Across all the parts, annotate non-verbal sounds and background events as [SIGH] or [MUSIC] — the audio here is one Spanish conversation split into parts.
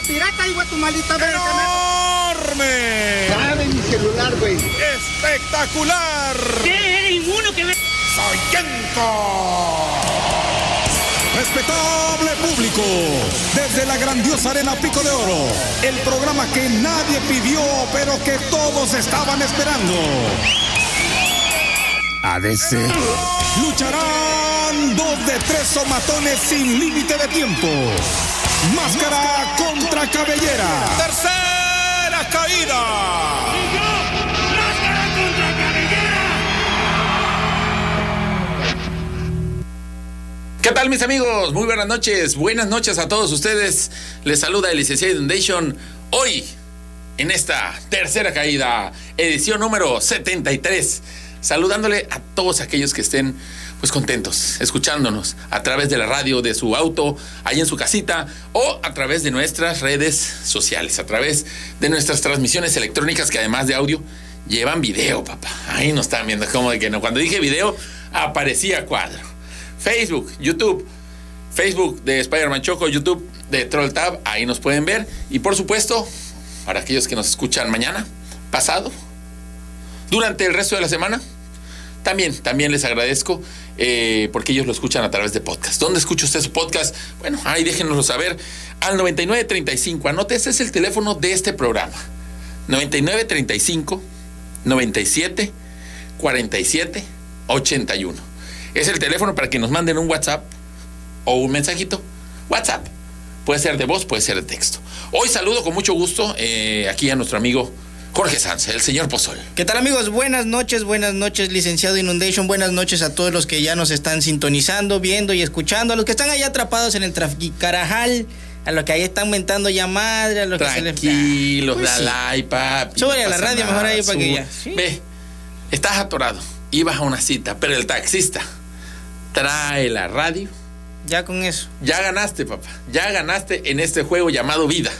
de pirata, hijo de tu malita ¡Enorme! Dame mi celular, güey. ¡Espectacular! ¿Qué? Ninguno que ve. ¡Soyenco! Respetable público, desde la grandiosa Arena Pico de Oro, el programa que nadie pidió, pero que todos estaban esperando. ADC. Lucharán dos de tres somatones sin límite de tiempo. Máscara contra cabellera. Tercera caída. ¡Máscara contra cabellera! ¿Qué tal mis amigos? Muy buenas noches. Buenas noches a todos ustedes. Les saluda el licenciado Foundation. Hoy, en esta tercera caída, edición número 73. Saludándole a todos aquellos que estén pues contentos, escuchándonos a través de la radio, de su auto, ahí en su casita, o a través de nuestras redes sociales, a través de nuestras transmisiones electrónicas que además de audio llevan video, papá. Ahí nos están viendo como de que no. Cuando dije video, aparecía cuadro. Facebook, YouTube, Facebook de Spider-Man Choco, YouTube de Troll Tab, ahí nos pueden ver. Y por supuesto, para aquellos que nos escuchan mañana, pasado, durante el resto de la semana, también, también les agradezco eh, porque ellos lo escuchan a través de podcast. ¿Dónde escucha usted su podcast? Bueno, ahí déjenoslo saber al 9935. Anote, ese es el teléfono de este programa. 9935 97 47 81. Es el teléfono para que nos manden un WhatsApp o un mensajito. WhatsApp. Puede ser de voz, puede ser de texto. Hoy saludo con mucho gusto eh, aquí a nuestro amigo Jorge Sanz, el señor Pozol. ¿Qué tal amigos? Buenas noches, buenas noches, licenciado Inundation, buenas noches a todos los que ya nos están sintonizando, viendo y escuchando, a los que están allá atrapados en el traficarajal, a los que ahí están mentando ya madre, a los que se les... Pues sí. dale ahí, papi. A la radio mejor ahí para que ya. Sí. Ve, estás atorado, ibas a una cita, pero el taxista trae la radio. Ya con eso. Ya ganaste, papá. Ya ganaste en este juego llamado vida.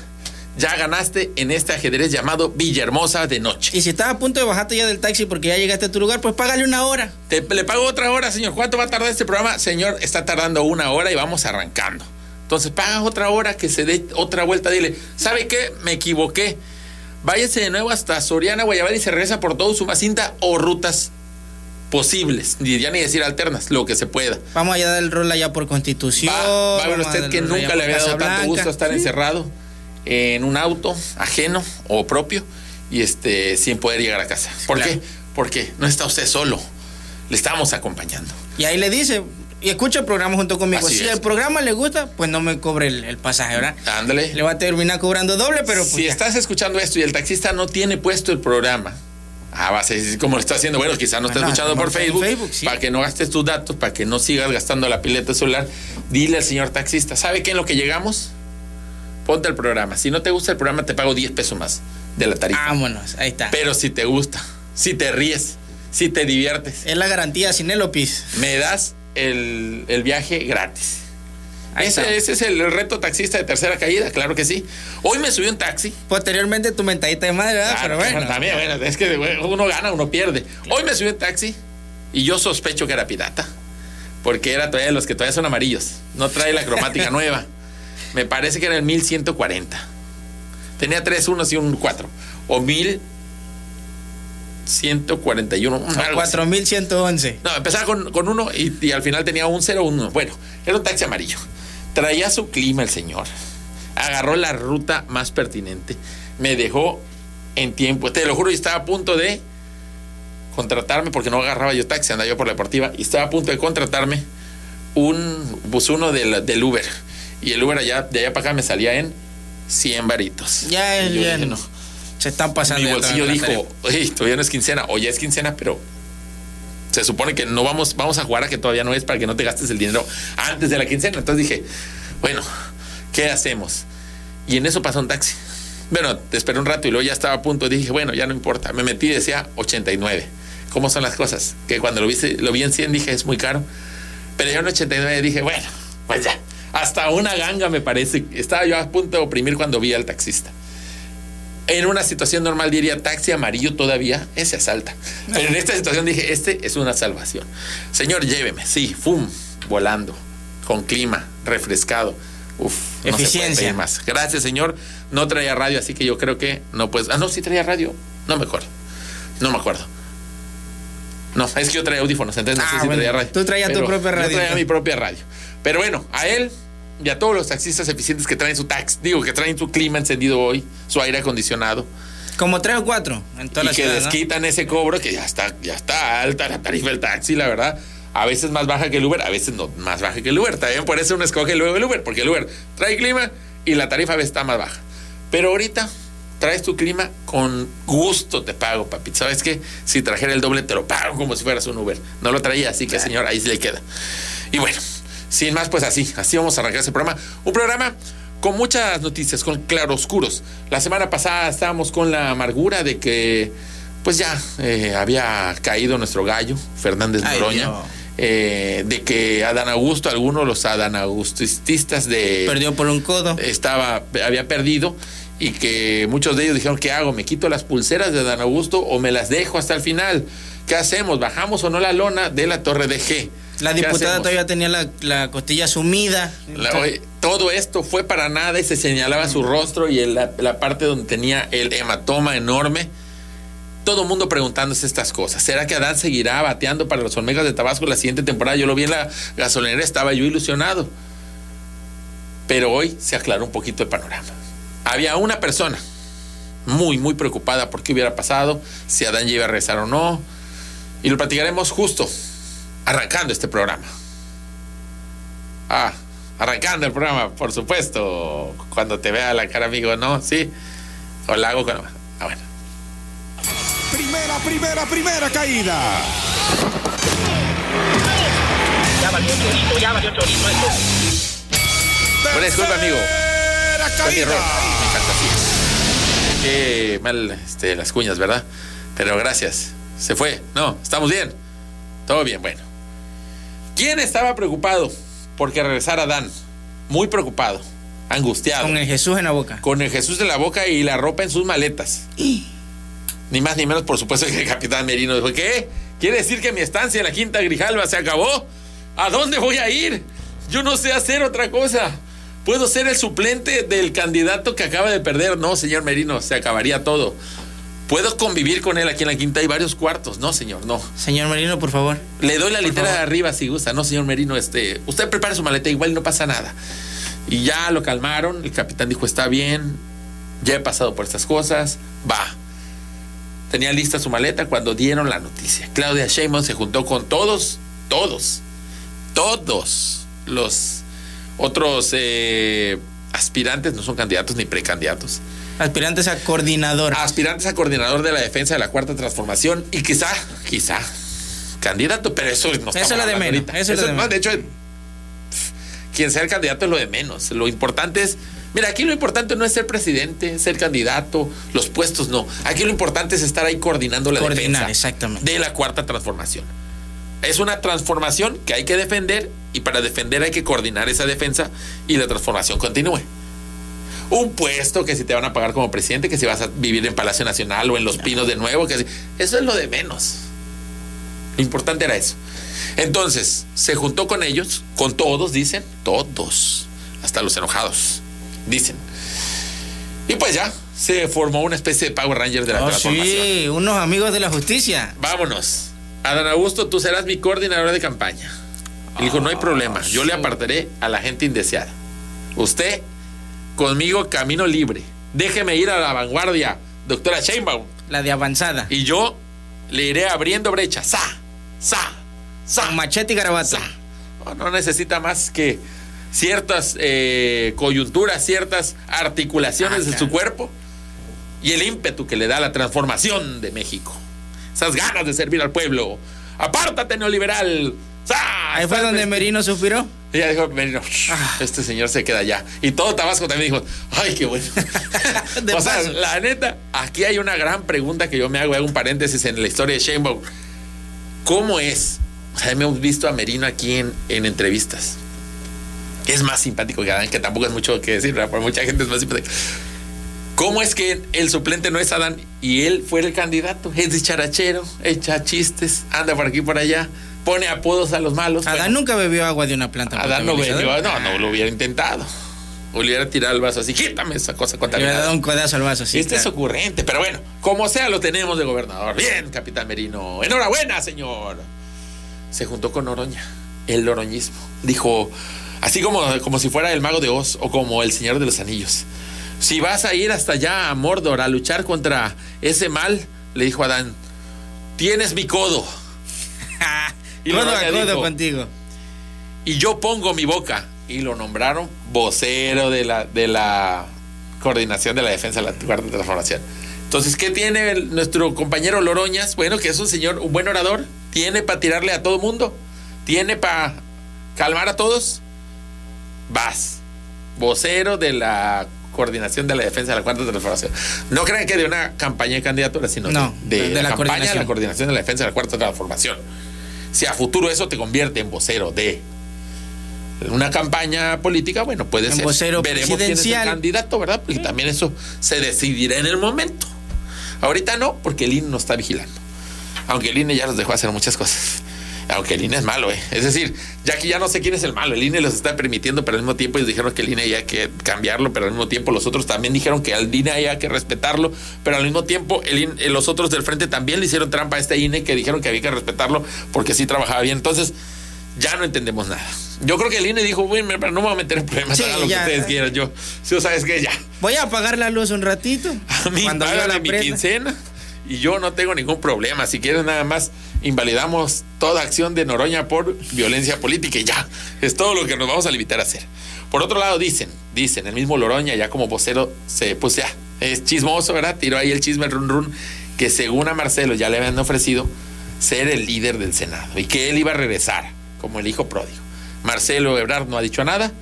Ya ganaste en este ajedrez llamado Villahermosa de noche. Y si estás a punto de bajarte ya del taxi porque ya llegaste a tu lugar, pues págale una hora. Te, le pago otra hora, señor. ¿Cuánto va a tardar este programa? Señor, está tardando una hora y vamos arrancando. Entonces, pagas otra hora que se dé otra vuelta. Dile, ¿sabe qué? Me equivoqué. Váyase de nuevo hasta Soriana, Guayabal y se regresa por todo Sumacinta o rutas posibles. Ya ni decir alternas, lo que se pueda. Vamos allá dar el rol allá por Constitución. Va, va a ver usted que nunca le había dado tanto gusto estar Sí. encerrado en un auto ajeno o propio y este sin poder llegar a casa. ¿Por claro. qué? Porque no está usted solo. Le estamos acompañando. Y ahí le dice, y escucha el programa junto conmigo. Así si es. el programa le gusta, pues no me cobre el, el pasaje, ¿verdad? Ándale. Le va a terminar cobrando doble, pero pues si ya. estás escuchando esto y el taxista no tiene puesto el programa, ah, vas a decir cómo lo está haciendo. Bueno, quizás no está escuchando por Facebook, Facebook, sí. para que no gastes tus datos, para que no sigas gastando la pileta celular. Dile al señor taxista, ¿sabe qué en lo que llegamos? Ponte el programa. Si no te gusta el programa, te pago 10 pesos más de la tarifa. Vámonos, ahí está. Pero si te gusta, si te ríes, si te diviertes, Es la garantía sin Elopis. me das el, el viaje gratis. Ahí Ese, está. ese es el reto taxista de tercera caída, claro que sí. Hoy me subí un taxi. Posteriormente tu mentadita de madre, ¿verdad? Ah, pero bueno. También, bueno, es que uno gana, uno pierde. Hoy me subí a un taxi y yo sospecho que era pirata. Porque era todavía de los que todavía son amarillos. No trae la cromática [LAUGHS] nueva. Me parece que era el 1140. Tenía tres unos y un 4. O 1141. algo así. 4111. No, empezaba con, con uno y, y al final tenía un 0, uno. Bueno, era un taxi amarillo. Traía su clima el señor. Agarró la ruta más pertinente. Me dejó en tiempo. Te lo juro, y estaba a punto de contratarme porque no agarraba yo taxi, andaba yo por la deportiva y estaba a punto de contratarme un bus uno del, del Uber. Y el Uber allá, de allá para acá me salía en 100 varitos. Ya, ya dije, no. Se están pasando. mi bolsillo dijo, oye, todavía no es quincena, o ya es quincena, pero se supone que no vamos, vamos a jugar a que todavía no es para que no te gastes el dinero antes de la quincena. Entonces dije, bueno, ¿qué hacemos? Y en eso pasó un taxi. Bueno, te esperé un rato y luego ya estaba a punto. Dije, bueno, ya no importa. Me metí y decía 89. ¿Cómo son las cosas? Que cuando lo vi, lo vi en 100 dije, es muy caro. Pero yo en 89 dije, bueno, pues ya. Hasta una ganga me parece. Estaba yo a punto de oprimir cuando vi al taxista. En una situación normal diría taxi amarillo todavía, ese asalta. Pero en esta situación dije, este es una salvación. Señor, lléveme. Sí, fum, volando, con clima, refrescado. Uf, no se puede Eficiencia. más. Gracias, señor. No traía radio, así que yo creo que no puedes. Ah, no, sí traía radio. No me acuerdo. No me acuerdo. No, es que yo traía audífonos, entonces no Ah, sé si bueno, traía radio. tú traías tu propia radio. Yo traía mi propia radio. Pero bueno, a él y a todos los taxistas eficientes que traen su tax, digo, que traen su clima encendido hoy, su aire acondicionado, Como tres o cuatro en toda y la que ciudad. ¿no? desquitan ese cobro, que ya está, ya está alta la tarifa del taxi, la verdad. A veces más baja que el Uber, a veces no más baja que el Uber. También por eso uno escoge luego el Uber, porque el Uber trae clima y la tarifa a veces está más baja. Pero ahorita traes tu clima con gusto te pago, papi. ¿Sabes qué? Si trajera el doble te lo pago como si fueras un Uber. No lo traía, así que señor, ahí se le queda. Y bueno, sin más, pues así, así vamos a arrancar ese programa. Un programa con muchas noticias, con claroscuros. La semana pasada estábamos con la amargura de que, pues ya eh, había caído nuestro gallo, Fernández Noroña. Eh, de que Adán Augusto, algunos los Adán Augustistas de Perdió por un codo. estaba, había perdido y que muchos de ellos dijeron, ¿qué hago? ¿Me quito las pulseras de Dan Augusto o me las dejo hasta el final? ¿Qué hacemos? ¿Bajamos o no la lona de la Torre de G? La ¿Qué diputada todavía tenía la, la costilla sumida. La- oye, todo esto fue para nada y se señalaba su rostro y el- la, la parte donde tenía el hematoma enorme. Todo el mundo preguntándose estas cosas. ¿Será que Adán seguirá bateando para los Olmegas de Tabasco la siguiente temporada? Yo lo vi en la gasolinera, estaba yo ilusionado. Pero hoy se aclaró un poquito el panorama. Había una persona muy, muy preocupada por qué hubiera pasado, si Adán ya iba a regresar o no. Y lo platicaremos justo arrancando este programa. Ah, arrancando el programa, por supuesto. Cuando te vea la cara, amigo, ¿no? Sí. O la hago con. Ah, bueno. Primera, primera, primera caída. Ya valió chorizo, ya valió chorizo esto. Una disculpa, amigo. Tercera Fue mi error. caída. Mi fantasía. Qué mal este, las cuñas, ¿verdad? Pero gracias. Se fue. No, estamos bien. Todo bien, bueno. ¿Quién estaba preocupado porque regresara Dan? Muy preocupado, angustiado. Con el Jesús en la boca. con el Jesús en la boca y la ropa en sus maletas. Ni más ni menos, por supuesto, que el capitán Merino dijo, ¿qué? ¿Quiere decir que mi estancia en la Quinta Grijalva se acabó? ¿A dónde voy a ir? Yo no sé hacer otra cosa. ¿Puedo ser el suplente del candidato que acaba de perder? No, señor Merino, se acabaría todo. ¿Puedo convivir con él aquí en la Quinta? Hay varios cuartos. No, señor, no. Señor Merino, por favor. Le doy la Por litera de arriba si gusta. No, señor Merino, este, usted prepare su maleta, igual no pasa nada. Y ya lo calmaron. El capitán dijo, está bien, ya he pasado por estas cosas, va. Tenía lista su maleta cuando dieron la noticia. Claudia Sheinbaum se juntó con todos, todos, todos los otros eh, aspirantes, no son candidatos ni precandidatos, Aspirantes a coordinador. aspirantes a coordinador de la defensa de la cuarta transformación y quizá, quizá, candidato, pero eso no Eso estamos es lo de menos, eso es lo de no, menos. de hecho, quien sea el candidato es lo de menos. Lo importante es, mira, aquí lo importante no es ser presidente, ser candidato, los puestos no. Aquí lo importante es estar ahí coordinando la Coordinar, defensa exactamente. de la cuarta transformación. Es una transformación que hay que defender y para defender hay que coordinar esa defensa y la transformación continúe. Un puesto que si te van a pagar como presidente, que si vas a vivir en Palacio Nacional o en Los Pinos de nuevo, que si- eso es lo de menos. Lo importante era eso. Entonces, se juntó con ellos, con todos, dicen, todos, hasta los enojados, dicen. Y pues ya, se formó una especie de Power Ranger de la Oh, transformación. sí, unos amigos de la justicia. Vámonos. Adán Augusto, tú serás mi coordinador de campaña. Y dijo, no hay problema, yo le apartaré a la gente indeseada. Usted, conmigo, camino libre. Déjeme ir a la vanguardia, doctora Sheinbaum. La de avanzada. Y yo le iré abriendo brecha. ¡Sa! ¡Sa! ¡Sa! Machete y garabato. ¡Sa! No, no necesita más que ciertas eh, coyunturas, ciertas articulaciones Ah, de claro. su cuerpo y el ímpetu que le da la transformación de México. Esas ganas de servir al pueblo. ¡Apártate, neoliberal! ¡Sa! Ahí fue donde Merino suspiró. Y ya dijo, Merino, Ah. este señor se queda allá. Y todo Tabasco también dijo, ay, qué bueno. [LAUGHS] O sea, paso. la neta, aquí hay una gran pregunta que yo me hago, hago un paréntesis en la historia de Sheinbaum. ¿Cómo es? O sea, hemos visto a Merino aquí en, en entrevistas. Es más simpático que Adán, que tampoco es mucho que decir, ¿verdad? Por mucha gente es más simpático. ¿Cómo es que el suplente no es Adán y él fue el candidato? Es dicharachero, echa chistes, anda por aquí y por allá, pone apodos a los malos. Adán Bueno, nunca bebió agua de una planta. Adán no bebió, no, no lo hubiera intentado. Hubiera tirado el vaso así, quítame esa cosa Le hubiera dado contaminada. un codazo al vaso, sí. este es claro. ocurrente, pero bueno, como sea, lo tenemos de gobernador. Bien, capitán Merino. Enhorabuena, señor. Se juntó con Oroña, el oroñismo. Dijo, así como, como si fuera el mago de Oz o como el señor de los anillos. Si vas a ir hasta allá a Mordor a luchar contra ese mal, le dijo Adán, tienes mi codo. [LAUGHS] Y codo a Oroña codo dijo, contigo. y yo pongo mi boca. Y lo nombraron vocero de la, de la coordinación de la defensa de la Cuarta Transformación. Entonces, ¿qué tiene el- nuestro compañero Loroñas? Bueno, que es un señor, un buen orador. Tiene para tirarle a todo mundo. Tiene para calmar a todos. Vas. Vocero de la coordinación de la defensa de la Cuarta Transformación. No crean que de una campaña de candidatura, sino No, de, de la, la campaña de la coordinación. de la defensa de la Cuarta Transformación. Si a futuro eso te convierte en vocero de una campaña política, bueno, puede En ser. vocero Veremos quién es el candidato, ¿verdad? Porque también eso se decidirá en el momento. Ahorita no, porque el INE no está vigilando. Aunque el INE ya los dejó hacer muchas cosas. Aunque el INE es malo, ¿eh? Es decir, ya que ya no sé quién es el malo, el INE los está permitiendo, pero al mismo tiempo ellos dijeron que el INE hay que cambiarlo, pero al mismo tiempo los otros también dijeron que al INE hay que respetarlo, pero al mismo tiempo el INE, los otros del frente también le hicieron trampa a este INE que dijeron que había que respetarlo porque sí trabajaba bien. Entonces, ya no entendemos nada. Yo creo que el INE dijo, bueno, no me voy a meter en problemas, Sí, lo ya. que ustedes quieran. Yo, si sabes que ya. Voy a apagar la luz un ratito. A mí cuando págame la mi prenda. quincena y yo no tengo ningún problema. Si quieres nada más invalidamos toda acción de Noroña por violencia política y ya. Es todo lo que nos vamos a limitar a hacer. Por otro lado dicen, dicen, el mismo Loroña ya como vocero se pues ya es chismoso, ¿verdad? Tiró ahí el chisme el run run que según a Marcelo ya le habían ofrecido ser el líder del Senado y que él iba a regresar como el hijo pródigo. Marcelo Ebrard no ha dicho nada,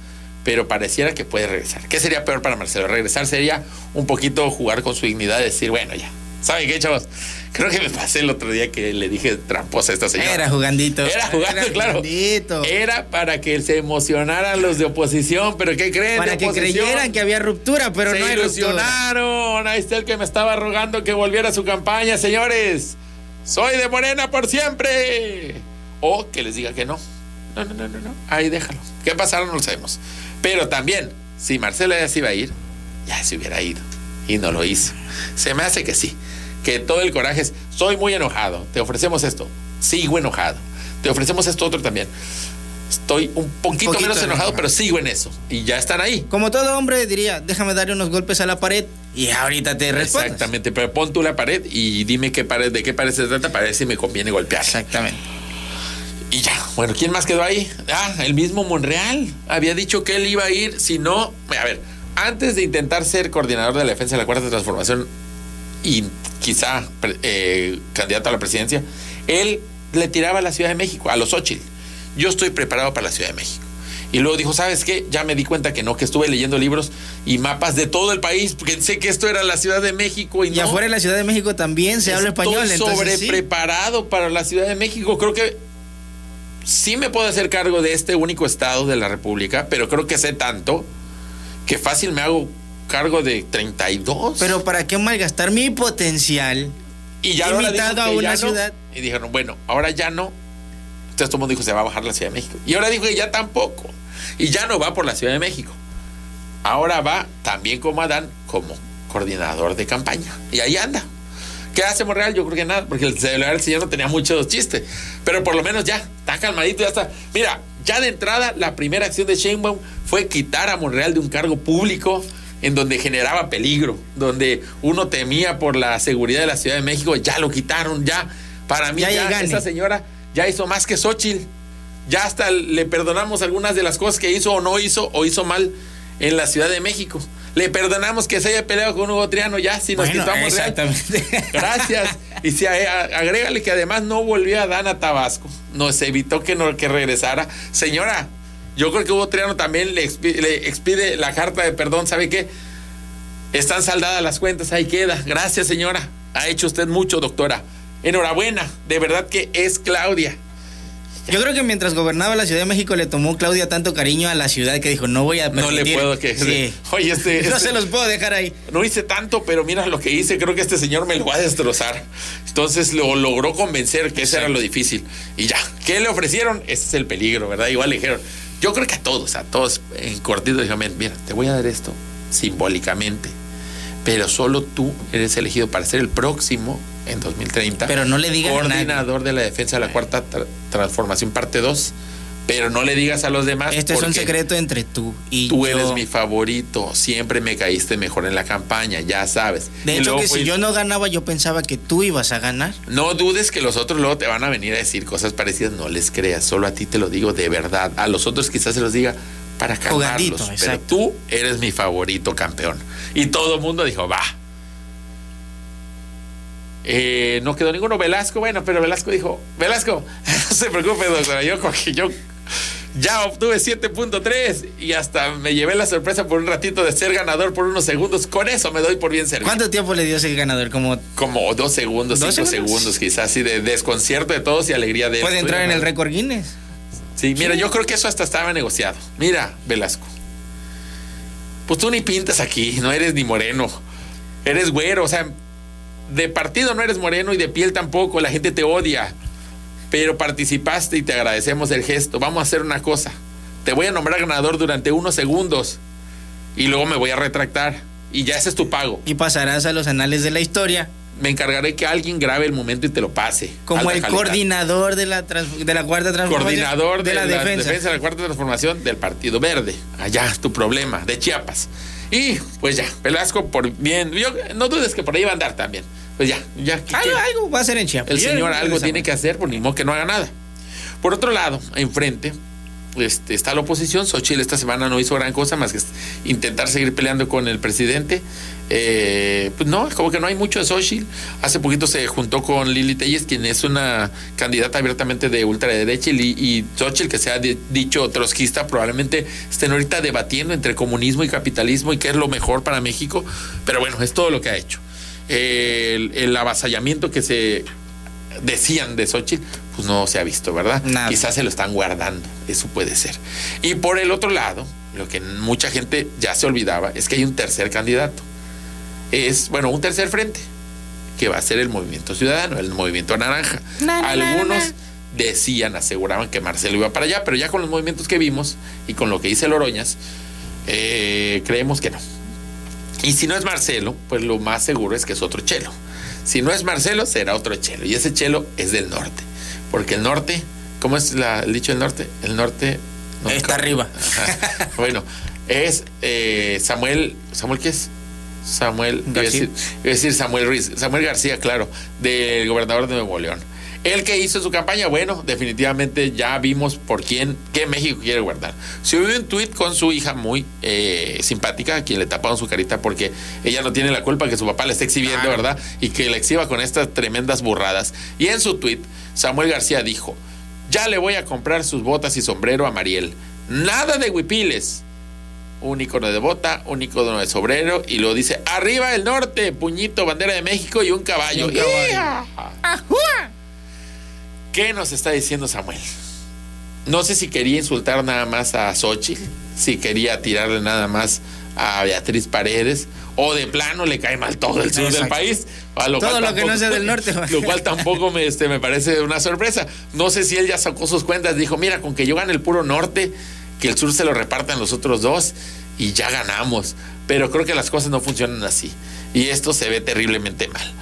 pero pareciera que puede regresar. ¿Qué sería peor para Marcelo? Regresar sería un poquito jugar con su dignidad decir, bueno, ya. ¿Saben qué, chavos? Creo que me pasé el otro día que le dije tramposa a esta señora. Era jugandito. Era jugando, Era claro. jugandito. Era para que se emocionaran los de oposición, pero ¿qué creen? Para de que oposición? creyeran que había ruptura, pero se no hay ruptura. ilusionaron. Ahí está el que me estaba rogando que volviera a su campaña, señores. Soy de Morena por siempre. O que les diga que no. No, no, no, no, no. Ahí déjalo. ¿Qué pasará? No lo sabemos. Pero también, si Marcela ya se iba a ir, ya se hubiera ido. Y no lo hizo. Se me hace que sí. Que todo el coraje es, soy muy enojado. Te ofrecemos esto. Sigo enojado. Te ofrecemos esto otro también. Estoy un poquito, poquito menos enojado, enojado. pero sigo en eso. Y ya están ahí. Como todo hombre diría, déjame darle unos golpes a la pared y ahorita te respondes. Exactamente, pero pon tú la pared y dime qué pared, de qué pared se trata para ver si me conviene golpear. Exactamente. Y ya, bueno, ¿quién más quedó ahí? Ah, el mismo Monreal. Había dicho que él iba a ir, si no, a ver, antes de intentar ser coordinador de la defensa de la Cuarta Transformación y quizá eh, candidato a la presidencia, él le tiraba a la Ciudad de México, a los Xochitl. Yo estoy preparado para la Ciudad de México. Y luego dijo, ¿sabes qué? Ya me di cuenta que no, que estuve leyendo libros y mapas de todo el país, porque sé que esto era la Ciudad de México y, Y no. afuera de la Ciudad de México también se habla español. Estoy Entonces, sí. sobrepreparado para la Ciudad de México. Creo que sí me puedo hacer cargo de este único estado de la República, pero creo que sé tanto que fácil me hago cargo de 32. Pero ¿para qué malgastar mi potencial? y ya limitado a una ya no. ciudad. Y dijeron, bueno, ahora ya no. Entonces todo el mundo dijo, se va a bajar la Ciudad de México. Y ahora dijo que ya tampoco. Y ya no va por la Ciudad de México. Ahora va también como Adán, como coordinador de campaña. Y ahí anda. ¿Qué hace Monreal? Yo creo que nada, porque el celular del señor no tenía muchos chistes. Pero por lo menos ya, está calmadito, ya está. Mira, ya de entrada, la primera acción de Sheinbaum fue quitar a Monreal de un cargo público en donde generaba peligro, donde uno temía por la seguridad de la Ciudad de México, ya lo quitaron, ya. Para mí, Ya ya, esa señora ya hizo más que Xochitl. Ya hasta le perdonamos algunas de las cosas que hizo o no hizo o hizo mal en la Ciudad de México. Le perdonamos que se haya peleado con Hugo Triano ya, si nos Bueno, quitamos Real. exactamente. [LAUGHS] Gracias. Y si a- agrégale que además no volvió a Dan a Tabasco. Nos evitó que, no, que regresara. Señora, yo creo que Hugo Triano también le expide, le expide la carta de perdón. ¿Sabe qué? Están saldadas las cuentas, ahí queda. Gracias, señora. Ha hecho usted mucho, doctora. Enhorabuena. De verdad que es Claudia. Yo creo que mientras gobernaba la Ciudad de México le tomó Claudia tanto cariño a la ciudad que dijo, no voy a No le permitir". puedo que. Sí. [LAUGHS] Oye, este. [LAUGHS] No este- se los puedo dejar ahí. No hice tanto, pero mira lo que hice. Creo que este señor me lo va a destrozar. Entonces lo logró convencer que eso era lo difícil. Y ya, ¿qué le ofrecieron? Ese es el peligro, ¿verdad? Igual le dijeron, Yo creo que a todos, a todos en cortito, dijo, mira, te voy a dar esto simbólicamente, pero solo tú eres elegido para ser el próximo en 2030. Pero no le digas a nadie. Coordinador de la defensa de la cuarta tra- transformación parte 2. Pero no le digas a los demás. Este es un secreto entre tú y Tú yo. eres mi favorito. Siempre me caíste mejor en la campaña, ya sabes. De Y hecho, que si pues, yo no ganaba, yo pensaba que tú ibas a ganar. No dudes que los otros luego te van a venir a decir cosas parecidas. No les creas. Solo a ti te lo digo de verdad. A los otros quizás se los diga para Jugadito, calmarlos. Pero tú eres mi favorito campeón. Y todo el mundo dijo, va. Eh, no quedó ninguno. Velasco, bueno, pero Velasco dijo, Velasco, [LAUGHS] no se preocupe, doctora. Yo, yo ya obtuve 7.3 y hasta me llevé la sorpresa por un ratito de ser ganador por unos segundos. Con eso me doy por bien servido. ¿Cuánto tiempo le dio ese ganador? Como Como dos segundos, ¿Dos cinco segundos? segundos, quizás, así de desconcierto de todos y alegría de puede entrar en el récord Guinness. Sí, mira, yo creo que eso hasta estaba negociado. Mira, Velasco. Pues tú ni pintas aquí, no eres ni moreno. Eres güero, o sea, de partido no eres moreno y de piel tampoco, la gente te odia. Pero participaste y te agradecemos el gesto. Vamos a hacer una cosa. Te voy a nombrar ganador durante unos segundos y luego me voy a retractar. Y ya ese es tu pago. Y pasarás a los anales de la historia Me encargaré que alguien grabe el momento y te lo pase. como el calidad. coordinador de la, de la cuarta transformación. coordinador de, la, defensa. defensa. de la cuarta transformación del Partido Verde. Allá, tu problema, de Chiapas. Y pues ya, Velasco, por bien, yo, no dudes que por ahí va a andar también. Pues ya, ya. ¿qué Algo, algo va a ser en Chiapas. El señor algo tiene que hacer, por ni modo que no haga nada. Por otro lado, enfrente, este, está la oposición. Xochitl esta semana no hizo gran cosa más que intentar seguir peleando con el presidente. Eh, pues no, como que no hay mucho de Xochitl. Hace poquito se juntó con Lili Telles, quien es una candidata abiertamente de ultraderecha, y, y Xochitl, que se ha di- dicho trotskista, probablemente estén ahorita debatiendo entre comunismo y capitalismo y qué es lo mejor para México. Pero bueno, es todo lo que ha hecho. El, el avasallamiento que se decían de Xochitl, pues no se ha visto, ¿verdad? Nada. Quizás se lo están guardando, eso puede ser. Y por el otro lado, lo que mucha gente ya se olvidaba es que hay un tercer candidato. Es, bueno, un tercer frente, que va a ser el movimiento ciudadano, el movimiento naranja. Na, na, na, Algunos na. decían, aseguraban que Marcelo iba para allá, pero ya con los movimientos que vimos y con lo que dice Loroñas, eh, creemos que no. Y si no es Marcelo, pues lo más seguro es que es otro chelo. Si no es Marcelo, será otro chelo. Y ese chelo es del norte. Porque el norte, ¿cómo es la- el dicho del norte? El norte... no, Está ¿cómo? arriba. Ajá. bueno, es eh, Samuel... ¿Samuel qué es? Samuel... Iba a, García. decir, iba a decir Samuel Ruiz. Samuel García, claro, del gobernador de Nuevo León. El que hizo su campaña, bueno, definitivamente ya vimos por quién, qué México quiere guardar. Subió un tuit con su hija muy eh, simpática, a quien le taparon su carita porque ella no tiene la culpa que su papá le esté exhibiendo. ¿verdad? Y que le exhiba con estas tremendas burradas. Y en su tuit, Samuel García dijo, ya le voy a comprar sus botas y sombrero a Mariel. Nada de huipiles. Un icono de bota, un icono de sombrero, y luego dice, arriba el norte, puñito, bandera de México y un caballo. Y un caballo. ¿Qué nos está diciendo Samuel? No sé si quería insultar nada más a Xochitl, si quería tirarle nada más a Beatriz Paredes, o de plano le cae mal todo el sur del país. a Todo cual lo que no sea del norte. Lo cual tampoco me, este, me parece una sorpresa. No sé si él ya sacó sus cuentas, dijo, mira, con que yo gane el puro norte, que el sur se lo repartan los otros dos y ya ganamos. Pero creo que las cosas no funcionan así. Y esto se ve terriblemente mal.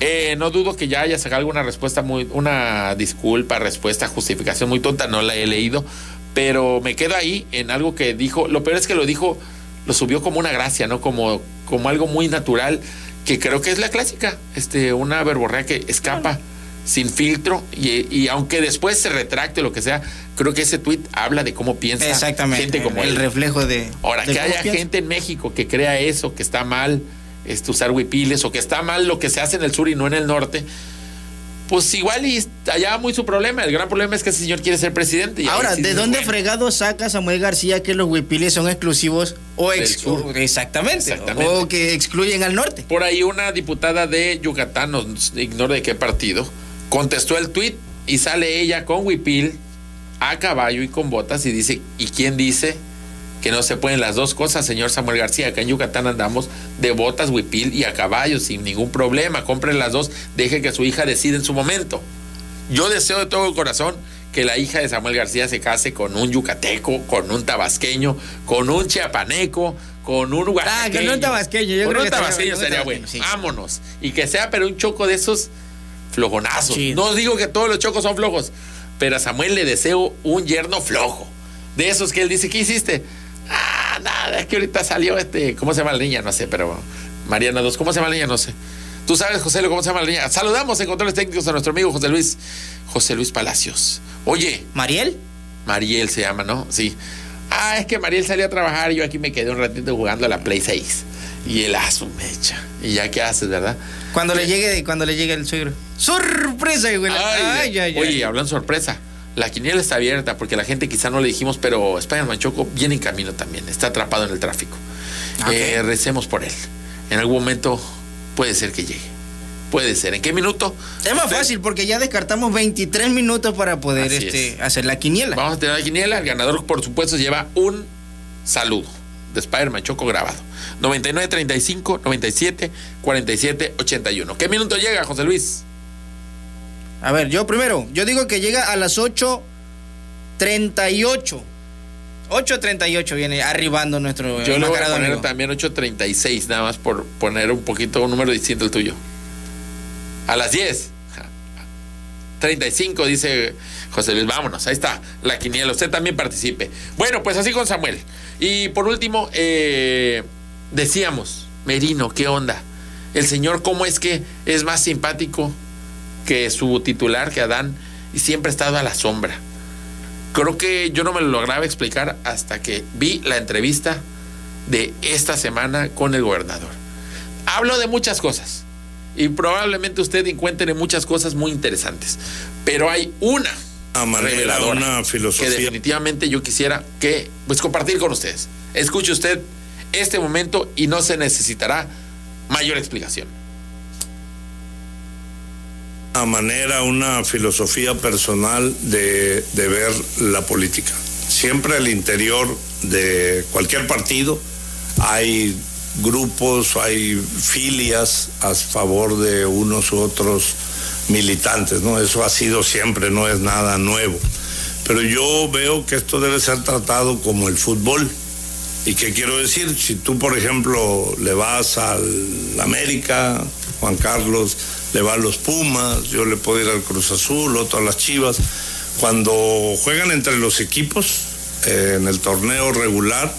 Eh, no dudo que ya haya sacado alguna respuesta muy, una disculpa, respuesta, justificación muy tonta, no la he leído, pero me quedo ahí en algo que dijo, lo peor es que lo dijo, lo subió como una gracia, ¿no? Como, como algo muy natural, que creo que es la clásica, este, una verborrea que escapa sin filtro y, y aunque después se retracte lo que sea, creo que ese tweet habla de cómo piensa Exactamente. gente como el él. reflejo de. Ahora, de que haya piensa. gente en México que crea eso, que está mal este, usar huipiles o que está mal lo que se hace en el sur y no en el norte, pues igual y allá muy su problema. El gran problema es que ese señor quiere ser presidente. y Ahora, sí ¿de dónde bueno, fregado saca Samuel García que los huipiles son exclusivos o ex- o- exactamente, Exactamente. o que excluyen al norte? Por ahí una diputada de Yucatán, no ignoro de qué partido, contestó el tuit y sale ella con huipil a caballo y con botas y dice, ¿y quién dice que no se pueden las dos cosas, señor Samuel García? Acá en Yucatán andamos de botas, huipil y a caballo sin ningún problema. Compren las dos, deje que su hija decida en su momento. Yo deseo de todo corazón que la hija de Samuel García se case con un yucateco, con un tabasqueño, con un chiapaneco, con un Ah, que no un tabasqueño. Yo con creo un que tabasqueño tabasqueño, bueno. sí. Vámonos. Y que sea, pero un choco de esos flojonazos. Chido. No digo que todos los chocos son flojos, pero a Samuel le deseo un yerno flojo. De esos que él dice, ¿qué hiciste? Nada, es que ahorita salió este, ¿cómo se llama la niña? No sé, pero Mariana 2, ¿cómo se llama la niña? No sé. Tú sabes, José, cómo se llama la niña. Saludamos en controles técnicos a nuestro amigo José Luis, José Luis Palacios. Oye, ¿Mariel? Mariel se llama, ¿no? Sí. Ah, es que Mariel salió a trabajar y yo aquí me quedé un ratito jugando a la Play 6. Y él a su mecha. ¿Y ya qué haces, verdad? Cuando le llegue, cuando le llegue el suegro. ¡Sorpresa, güey! Ay, Oye, hablando sorpresa, la quiniela está abierta porque la gente quizá no le dijimos, pero Spider-Man Choco viene en camino también, está atrapado en el tráfico. Ok. Eh, recemos por él. En algún momento puede ser que llegue. Puede ser. ¿En qué minuto? Es más fácil porque ya descartamos 23 minutos para poder este, es. hacer la quiniela. Vamos a tener la quiniela. El ganador, por supuesto, lleva un saludo de Spider-Man Choco grabado. 99 35 97 47 81. ¿Qué minuto llega, José Luis? A ver, yo primero, yo digo que llega a las 8.38. 8.38 viene arribando nuestro Yo le voy a poner amigo. también 8.36, nada más por poner un poquito un número distinto al tuyo. A las 10. Ja. 35, dice José Luis. Vámonos, ahí está la quiniela. Usted también participe. Bueno, pues así con Samuel. Y por último, eh, decíamos, Merino, ¿qué onda? El señor, ¿cómo es que es más simpático que su titular, que Adán, y siempre ha estado a la sombra? Creo que yo no me lo lograba explicar hasta que vi la entrevista de esta semana con el gobernador. Hablo de muchas cosas y probablemente usted encuentre muchas cosas muy interesantes, pero hay una manera, reveladora una que filosofía. definitivamente yo quisiera que pues compartir con ustedes. Escuche usted este momento y no se necesitará mayor explicación. Manera, una filosofía personal de, de ver la política. Siempre al interior de cualquier partido hay grupos, hay filias a favor de unos u otros militantes, ¿no? Eso ha sido siempre, no es nada nuevo. Pero yo veo que esto debe ser tratado como el fútbol. ¿Y qué quiero decir? Si tú, por ejemplo, le vas al América, Juan Carlos, le va a los Pumas, yo le puedo ir al Cruz Azul, otro a las Chivas, cuando juegan entre los equipos eh, en el torneo regular,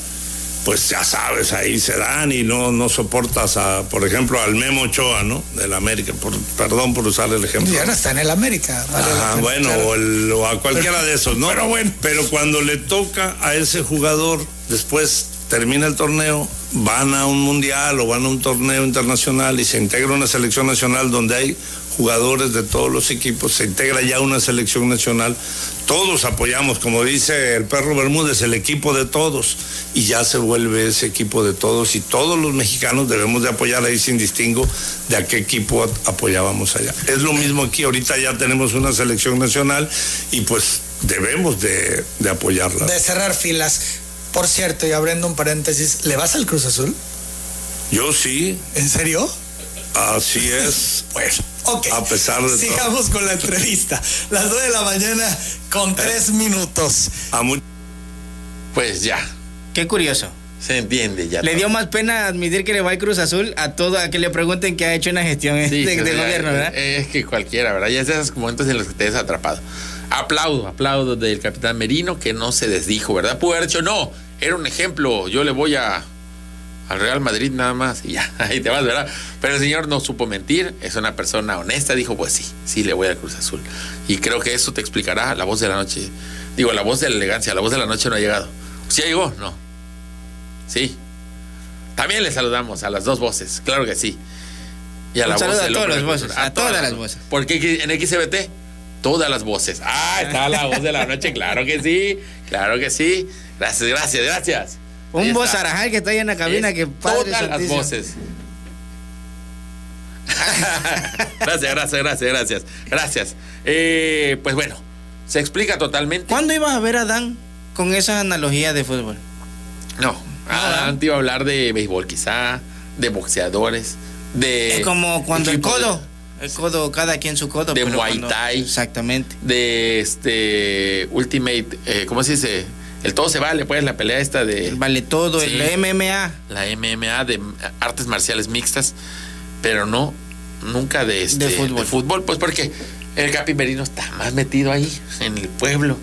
pues ya sabes, ahí se dan y no, no soportas a, por ejemplo, al Memo Ochoa, ¿no? Del América, por- perdón por usar el ejemplo. Ya no está en el América. vale Ajá, bueno, claro. o, el- o a cualquiera de esos, ¿no? Pero bueno. Pero cuando le toca a ese jugador, después termina el torneo, van a un mundial o van a un torneo internacional y se integra una selección nacional donde hay jugadores de todos los equipos, se integra ya una selección nacional, todos apoyamos, como dice el perro Bermúdez, el equipo de todos, y ya se vuelve ese equipo de todos, y todos los mexicanos debemos de apoyar ahí sin distingo de a qué equipo apoyábamos allá. Es lo mismo aquí, ahorita ya tenemos una selección nacional y pues debemos de, de apoyarla. De cerrar filas. Por cierto, y abriendo un paréntesis, ¿le vas al Cruz Azul? Yo sí, ¿En serio? así es. [LAUGHS] Bueno, ok. A pesar de todo. Sigamos con la entrevista. Las 2 de la mañana con 3 minutos. A mu- Pues ya, Qué curioso. se entiende ya. Le todo. dio más pena admitir que le va al Cruz Azul a todo a que le pregunten qué ha hecho en la gestión Sí, de, sí, de ya, gobierno, ¿verdad? Es que cualquiera, ¿verdad? Ya es de esos momentos en los que te ves atrapado. Aplaudo, aplaudo del capitán Merino que no se desdijo, ¿verdad? Pudo haber dicho, no, era un ejemplo, yo le voy a al Real Madrid nada más y ya, [LAUGHS] ahí te vas, ¿verdad? Pero el señor no supo mentir, es una persona honesta, dijo, pues sí, sí le voy al Cruz Azul. Y creo que eso te explicará la voz de la noche. Digo, la voz de la elegancia, la voz de la noche no ha llegado. ¿Sí llegó? No. Sí. También le saludamos a las dos voces, claro que sí. Y a Un la voz a todas las voces, a todas las voces. Porque en XBT, todas las voces. Ah, está la voz de la noche, claro que sí, claro que sí. Gracias, gracias, gracias. Un voz arajal que está ahí en la cabina Es que padre todas las voces. [LAUGHS] gracias, gracias, gracias, gracias. Gracias. Eh, pues bueno, se explica totalmente. ¿Cuándo ibas a ver a Dan con esas analogías de fútbol? No, antes iba a hablar de béisbol quizá, de boxeadores, de... Es como cuando el de- codo El codo, cada quien su codo. De Muay Thai. Exactamente. de este Ultimate, eh, ¿cómo se dice? El todo se vale, pues la pelea esta de Vale todo, Sí. el MMA. la MMA de artes marciales mixtas, pero no nunca de este De fútbol. pues porque el Capi Merino está más metido ahí en el pueblo,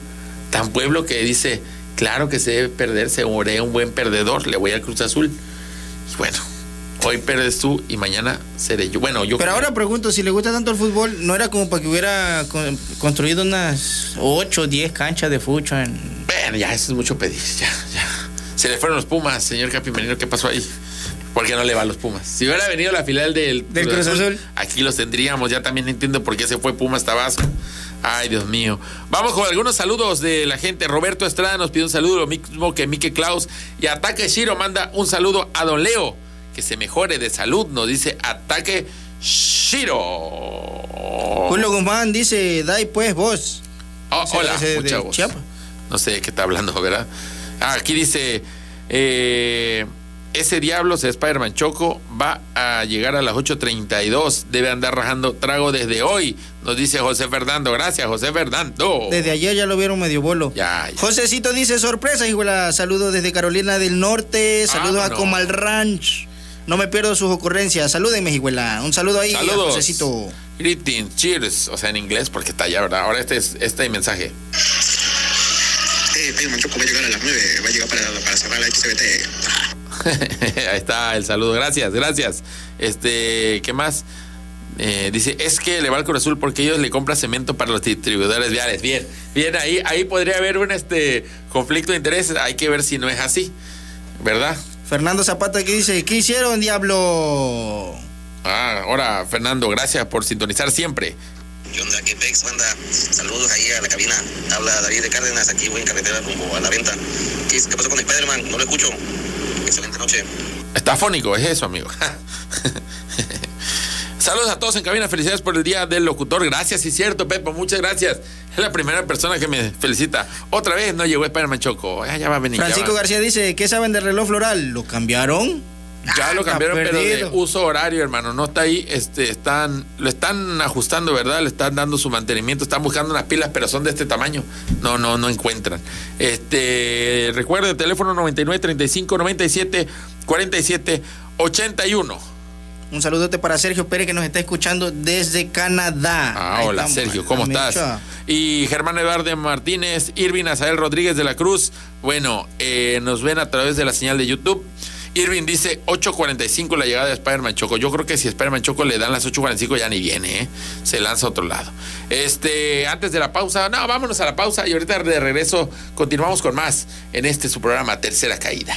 tan pueblo que dice, claro que se debe perder, se un buen perdedor, le voy al Cruz Azul. Y bueno, hoy perdes tú y mañana seré yo. Bueno, yo Pero ahora pregunto, si le gusta tanto el fútbol, ¿no era como para que hubiera con- construido unas 8 o 10 canchas de fucho en... Bueno, ya, eso es mucho pedir. Ya, ya. Se le fueron los Pumas, señor Capi Merino. ¿Qué pasó ahí? ¿Por qué no le va a los Pumas? Si hubiera venido la final del, Del Cruz Azul. aquí los tendríamos. Ya también entiendo por qué se fue Pumas Tabasco. Ay, Dios mío. Vamos con algunos saludos de la gente. Roberto Estrada nos pide un saludo, lo mismo que Mike Klaus. Y Ataque Shiro manda un saludo a Don Leo. Que se mejore de salud, nos dice Ataque Shiro. Julio Guzmán dice, dai pues vos. Oh, Ese- hola, mucha voz. No sé de qué está hablando, ¿verdad? Ah, aquí dice, eh, ese diablo, ese Spider-Man Choco, va a llegar a las 8.32. Debe andar rajando trago desde hoy, nos dice José Fernando. Gracias, José Fernando. Desde ayer ya lo vieron medio bolo. Ya, ya. Josecito dice, sorpresa, igual saludos desde Carolina del Norte, saludos a. Comal Ranch. No me pierdo sus ocurrencias. Salúdenme, Higuela. Un saludo ahí a Saludos. Josecito. Greetings, cheers. O sea, en inglés, porque está allá, ¿verdad? Ahora este es este mensaje. Eh, va a llegar a las 9, va a llegar para, para cerrar la XBT. Ah, [LAUGHS] Ahí está el saludo. Gracias, gracias. Este, ¿qué más? Eh, dice, es que le va al Cruz Azul porque ellos le compran cemento para los distribuidores viales. Bien, bien, ahí, ahí podría haber un este conflicto de intereses. Hay que ver si no es así, ¿verdad? Fernando Zapata que dice, ¿qué hicieron, diablo? Ah, ahora, Fernando, gracias por sintonizar siempre. ¿Qué onda? ¿Qué pex, banda? Saludos ahí a la cabina. Habla David de Cárdenas, aquí voy en carretera rumbo a la venta. ¿Qué, qué pasó con Spider-Man? No lo escucho. Excelente noche. Está fónico, es eso, amigo. [LAUGHS] Saludos a todos en cabina, felicidades por el día del locutor. Gracias, sí, cierto, Pepo, muchas gracias. Es la primera persona que me felicita. Otra vez no llegó Spider-Man Choco. Ah, ya va a venir. Francisco va. García dice, ¿qué saben del reloj floral? ¿Lo cambiaron? Ya Ah, lo cambiaron, pero de uso horario, hermano. No está ahí. Este, están, lo están ajustando, ¿verdad? Le están dando su mantenimiento. Están buscando unas pilas, pero son de este tamaño. No, no, no encuentran. Este, recuerde, teléfono 99 35 97 47 81. Un saludote para Sergio Pérez que nos está escuchando desde Canadá. Ah, Ahí hola estamos, Sergio, ¿cómo estás? Y Germán Eduardo Martínez, Irving Azael Rodríguez de la Cruz. Bueno, eh, nos ven a través de la señal de YouTube. Irving dice 8.45 la llegada de Spider-Man Choco. Yo creo que si Spider-Man Choco le dan las 8.45 ya ni viene, ¿eh? Se lanza a otro lado. Este, antes de la pausa, no, vámonos a la pausa y ahorita de regreso continuamos con más en este su programa Tercera Caída.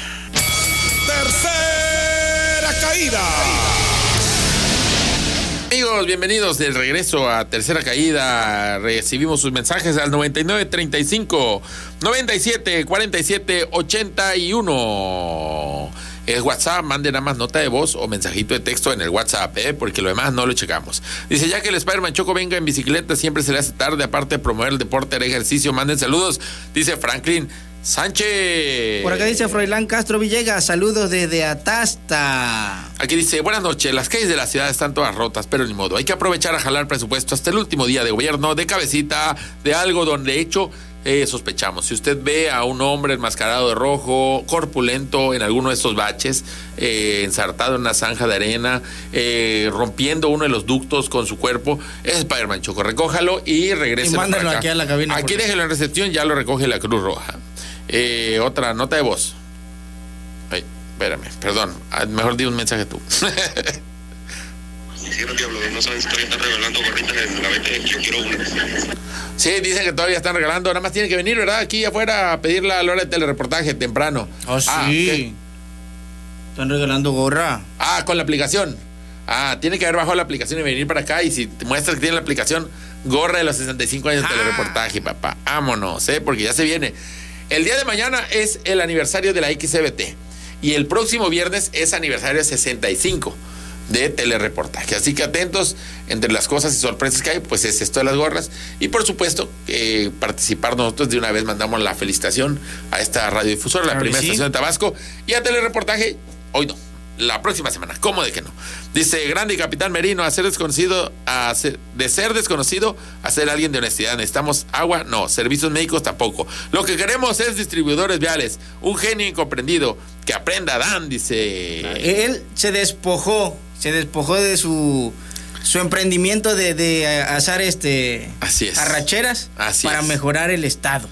Tercera caída. Amigos, bienvenidos del regreso a Tercera Caída. Recibimos sus mensajes al 99 35 97 47 81. Es WhatsApp, manden nada más nota de voz o mensajito de texto en el WhatsApp, ¿eh? porque lo demás no lo checamos. Dice, ya que el Spider-Man Choco venga en bicicleta, siempre se le hace tarde, aparte de promover el deporte, el ejercicio, manden saludos. Dice Franklin Sánchez. Por acá dice Froilán Castro Villegas, saludos desde Atasta. Aquí dice, buenas noches, las calles de la ciudad están todas rotas, pero ni modo, hay que aprovechar a jalar presupuesto hasta el último día de gobierno, de cabecita, de algo donde de hecho eh, sospechamos. Si usted ve a un hombre enmascarado de rojo, corpulento en alguno de estos baches, eh, ensartado en una zanja de arena, eh, rompiendo uno de los ductos con su cuerpo, es Spider-Man Choco, recójalo y regrese. Y mándalo aquí a la cabina, Aquí porque- déjelo en recepción, ya lo recoge la Cruz Roja. Eh, otra nota de voz. Ay, espérame, perdón. Ah, Mejor di un mensaje tú. Sí, no, diablo, no saben si todavía están regalando gorritas en la venta. Yo quiero una. sí, dicen que todavía están regalando. Nada más tiene que venir, ¿verdad? Aquí afuera a pedirla a la hora de telereportaje temprano. Oh, sí. ¿qué? Están regalando gorra. Ah, con la aplicación. Ah, tiene que haber bajado la aplicación y venir para acá. Y si te muestras que tiene la aplicación, gorra de los 65 años de Ah. telereportaje, papá. Vámonos, ¿eh? Porque ya se viene. El día de mañana es el aniversario de la XCBT. Y el próximo viernes es aniversario 65 de telereportaje. Así que atentos entre las cosas y sorpresas que hay, pues es esto de las gorras. Y por supuesto, eh, participar nosotros de una vez mandamos la felicitación a esta radiodifusora, la Claro primera sí. estación de Tabasco. Y a telereportaje, hoy no. La próxima semana. ¿Cómo de que no? Dice, grande y capitán Merino, a ser desconocido, a ser- de ser desconocido a ser alguien de honestidad. Necesitamos agua, no. Servicios médicos tampoco. Lo que queremos es distribuidores viales. Un genio incomprendido. Que aprenda Dan, dice. Él se despojó, se despojó de su su emprendimiento de, de eh, asar este Así es. arracheras Así para es. mejorar el estado.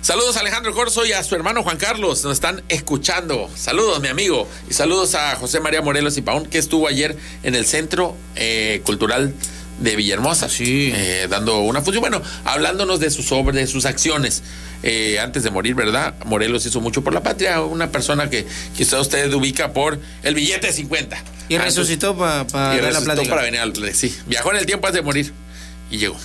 Saludos a Alejandro Corso y a su hermano Juan Carlos, nos están escuchando. Saludos, mi amigo. Y saludos a José María Morelos y Paón, que estuvo ayer en el Centro eh, Cultural de Villahermosa. Sí. eh, dando una función. Bueno, hablándonos de sus obras, de sus acciones. eh, antes de morir, ¿verdad? Morelos hizo mucho por la patria. Una persona que quizá usted ubica por el billete de 50. Y resucitó para resucitó plática. para venir al. Sí, viajó en el tiempo antes de morir y llegó.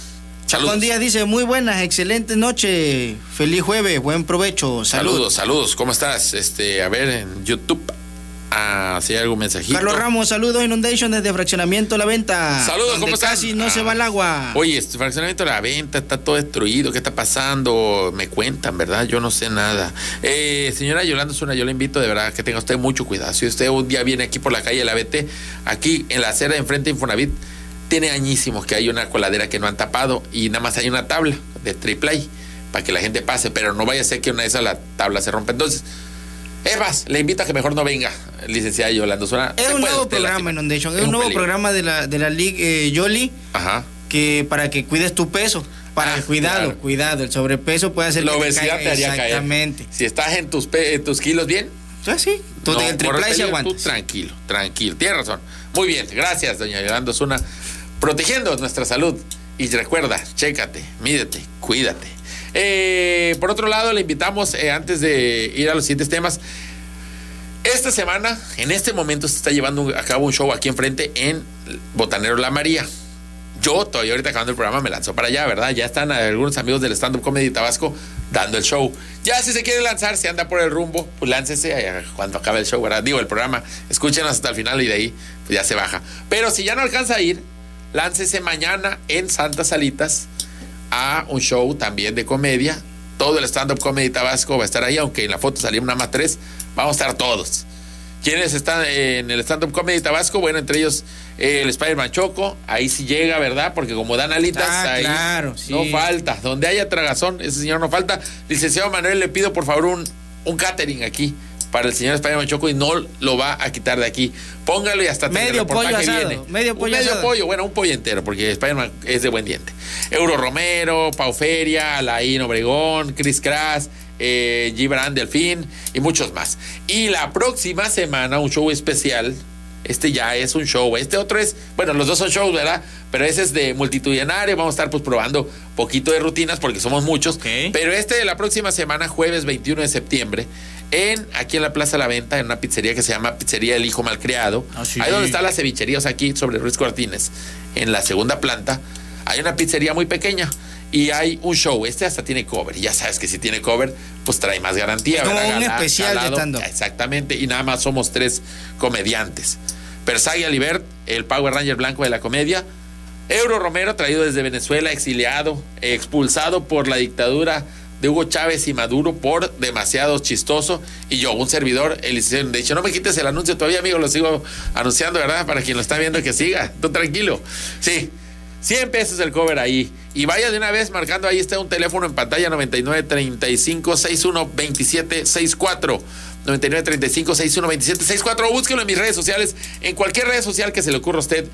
Saludos. Buen día, dice, muy buenas, excelente noche, feliz jueves, buen provecho, Saludos, saludos. saludos. ¿Cómo estás? Este, a ver, en YouTube. Ah, si hay algún mensajito. Carlos Ramos, saludos Inundation desde Fraccionamiento La Venta. Saludos, ¿cómo estás? Casi no Ah. se va el agua. Oye, este fraccionamiento de la venta está todo destruido. ¿Qué está pasando? Me cuentan, ¿verdad? Yo no sé nada. Eh, señora Yolanda Zuna, yo le invito de verdad que tenga usted mucho cuidado. Si usted un día viene aquí por la calle de la BT, aquí en la acera de enfrente de Infonavit, tiene añísimos que hay una coladera que no han tapado y nada más hay una tabla de triple para que la gente pase, pero no vaya a ser que una de esas la tabla se rompa. Entonces, es más, le invito a que mejor no venga, licenciada Yolanda Zuna. es Se un nuevo programa lastimar. Inundation, es, Es un nuevo peligro. programa de la, de la Liga Yoli Ajá. que para que cuides tu peso. Para Ah, el cuidado, claro. cuidado, el sobrepeso puede hacer La que te obesidad caiga- te haría caer. Si estás en tus, en tus kilos bien, sí, tú no en el triple y tú aguantas. tranquilo, tranquilo. Tienes razón. Muy bien, gracias, doña Yolanda Zuna. Protegiendo nuestra salud. Y recuerda, chécate, mídete, cuídate. Eh, por otro lado, le invitamos, eh, antes de ir a los siguientes temas, esta semana, en este momento, se está llevando a cabo un show aquí enfrente en Botanero La María. Yo todavía ahorita acabando el programa me lanzo para allá, ¿verdad? Ya están algunos amigos del Stand Up Comedy Tabasco dando el show. Ya si se quiere lanzar, si anda por el rumbo, pues láncese eh, cuando acabe el show, ¿verdad? Digo, el programa, escúchenos hasta el final y de ahí pues ya se baja. Pero si ya no alcanza a ir, láncese mañana en Santas Salitas a un show también de comedia. Todo el Stand Up Comedy Tabasco va a estar ahí, aunque en la foto salieron nada más tres, vamos a estar todos. ¿Quiénes están en el Stand Up Comedy Tabasco? Bueno, entre ellos eh, el Spider-Man Choco, ahí sí llega, ¿verdad? Porque como dan alitas, Ah, ahí claro, sí. no falta. Donde haya tragazón, ese señor no falta. Licenciado Manuel, le pido por favor un, un catering aquí para el señor Spider-Man Choco y no lo va a quitar de aquí. Póngalo y hasta Medio pollo reportaje asado, viene. medio Un pollo medio asado. pollo, bueno, un pollo entero, porque Spider-Man es de buen diente. Euro Romero, Pauferia, Alain Obregón, Chris Crass, eh, Gibran Delfín y muchos más. Y la próxima semana un show especial. Este ya es un show. Este otro es, bueno, los dos son shows, ¿verdad? Pero ese es de multitudinario. Vamos a estar pues probando poquito de rutinas porque somos muchos. Pero este de la próxima semana, jueves 21 de septiembre, en aquí en la Plaza La Venta, en una pizzería que se llama Pizzería El Hijo Malcriado. Ah, sí. Ahí donde está la cevichería, o sea, aquí sobre Ruiz Cortines, en la segunda planta, hay una pizzería muy pequeña y hay un show. Este hasta tiene cover. Y ya sabes que si tiene cover, pues trae más garantía. Como un especial de. Exactamente. Y nada más somos tres comediantes. Persagui Alibert, el Power Ranger blanco de la comedia. Euro Romero, traído desde Venezuela, exiliado, expulsado por la dictadura de Hugo Chávez y Maduro por demasiado chistoso. Y yo, un servidor, el de hecho, no me quites el anuncio todavía, amigo, lo sigo anunciando, ¿verdad? Para quien lo está viendo que siga. Tú tranquilo. Sí. 100 pesos el cover ahí. Y vaya de una vez marcando ahí está un teléfono en pantalla 99 35 61 27 64. 99 35 61 27 64. Búsquelo en mis redes sociales, en cualquier red social que se le ocurra a usted.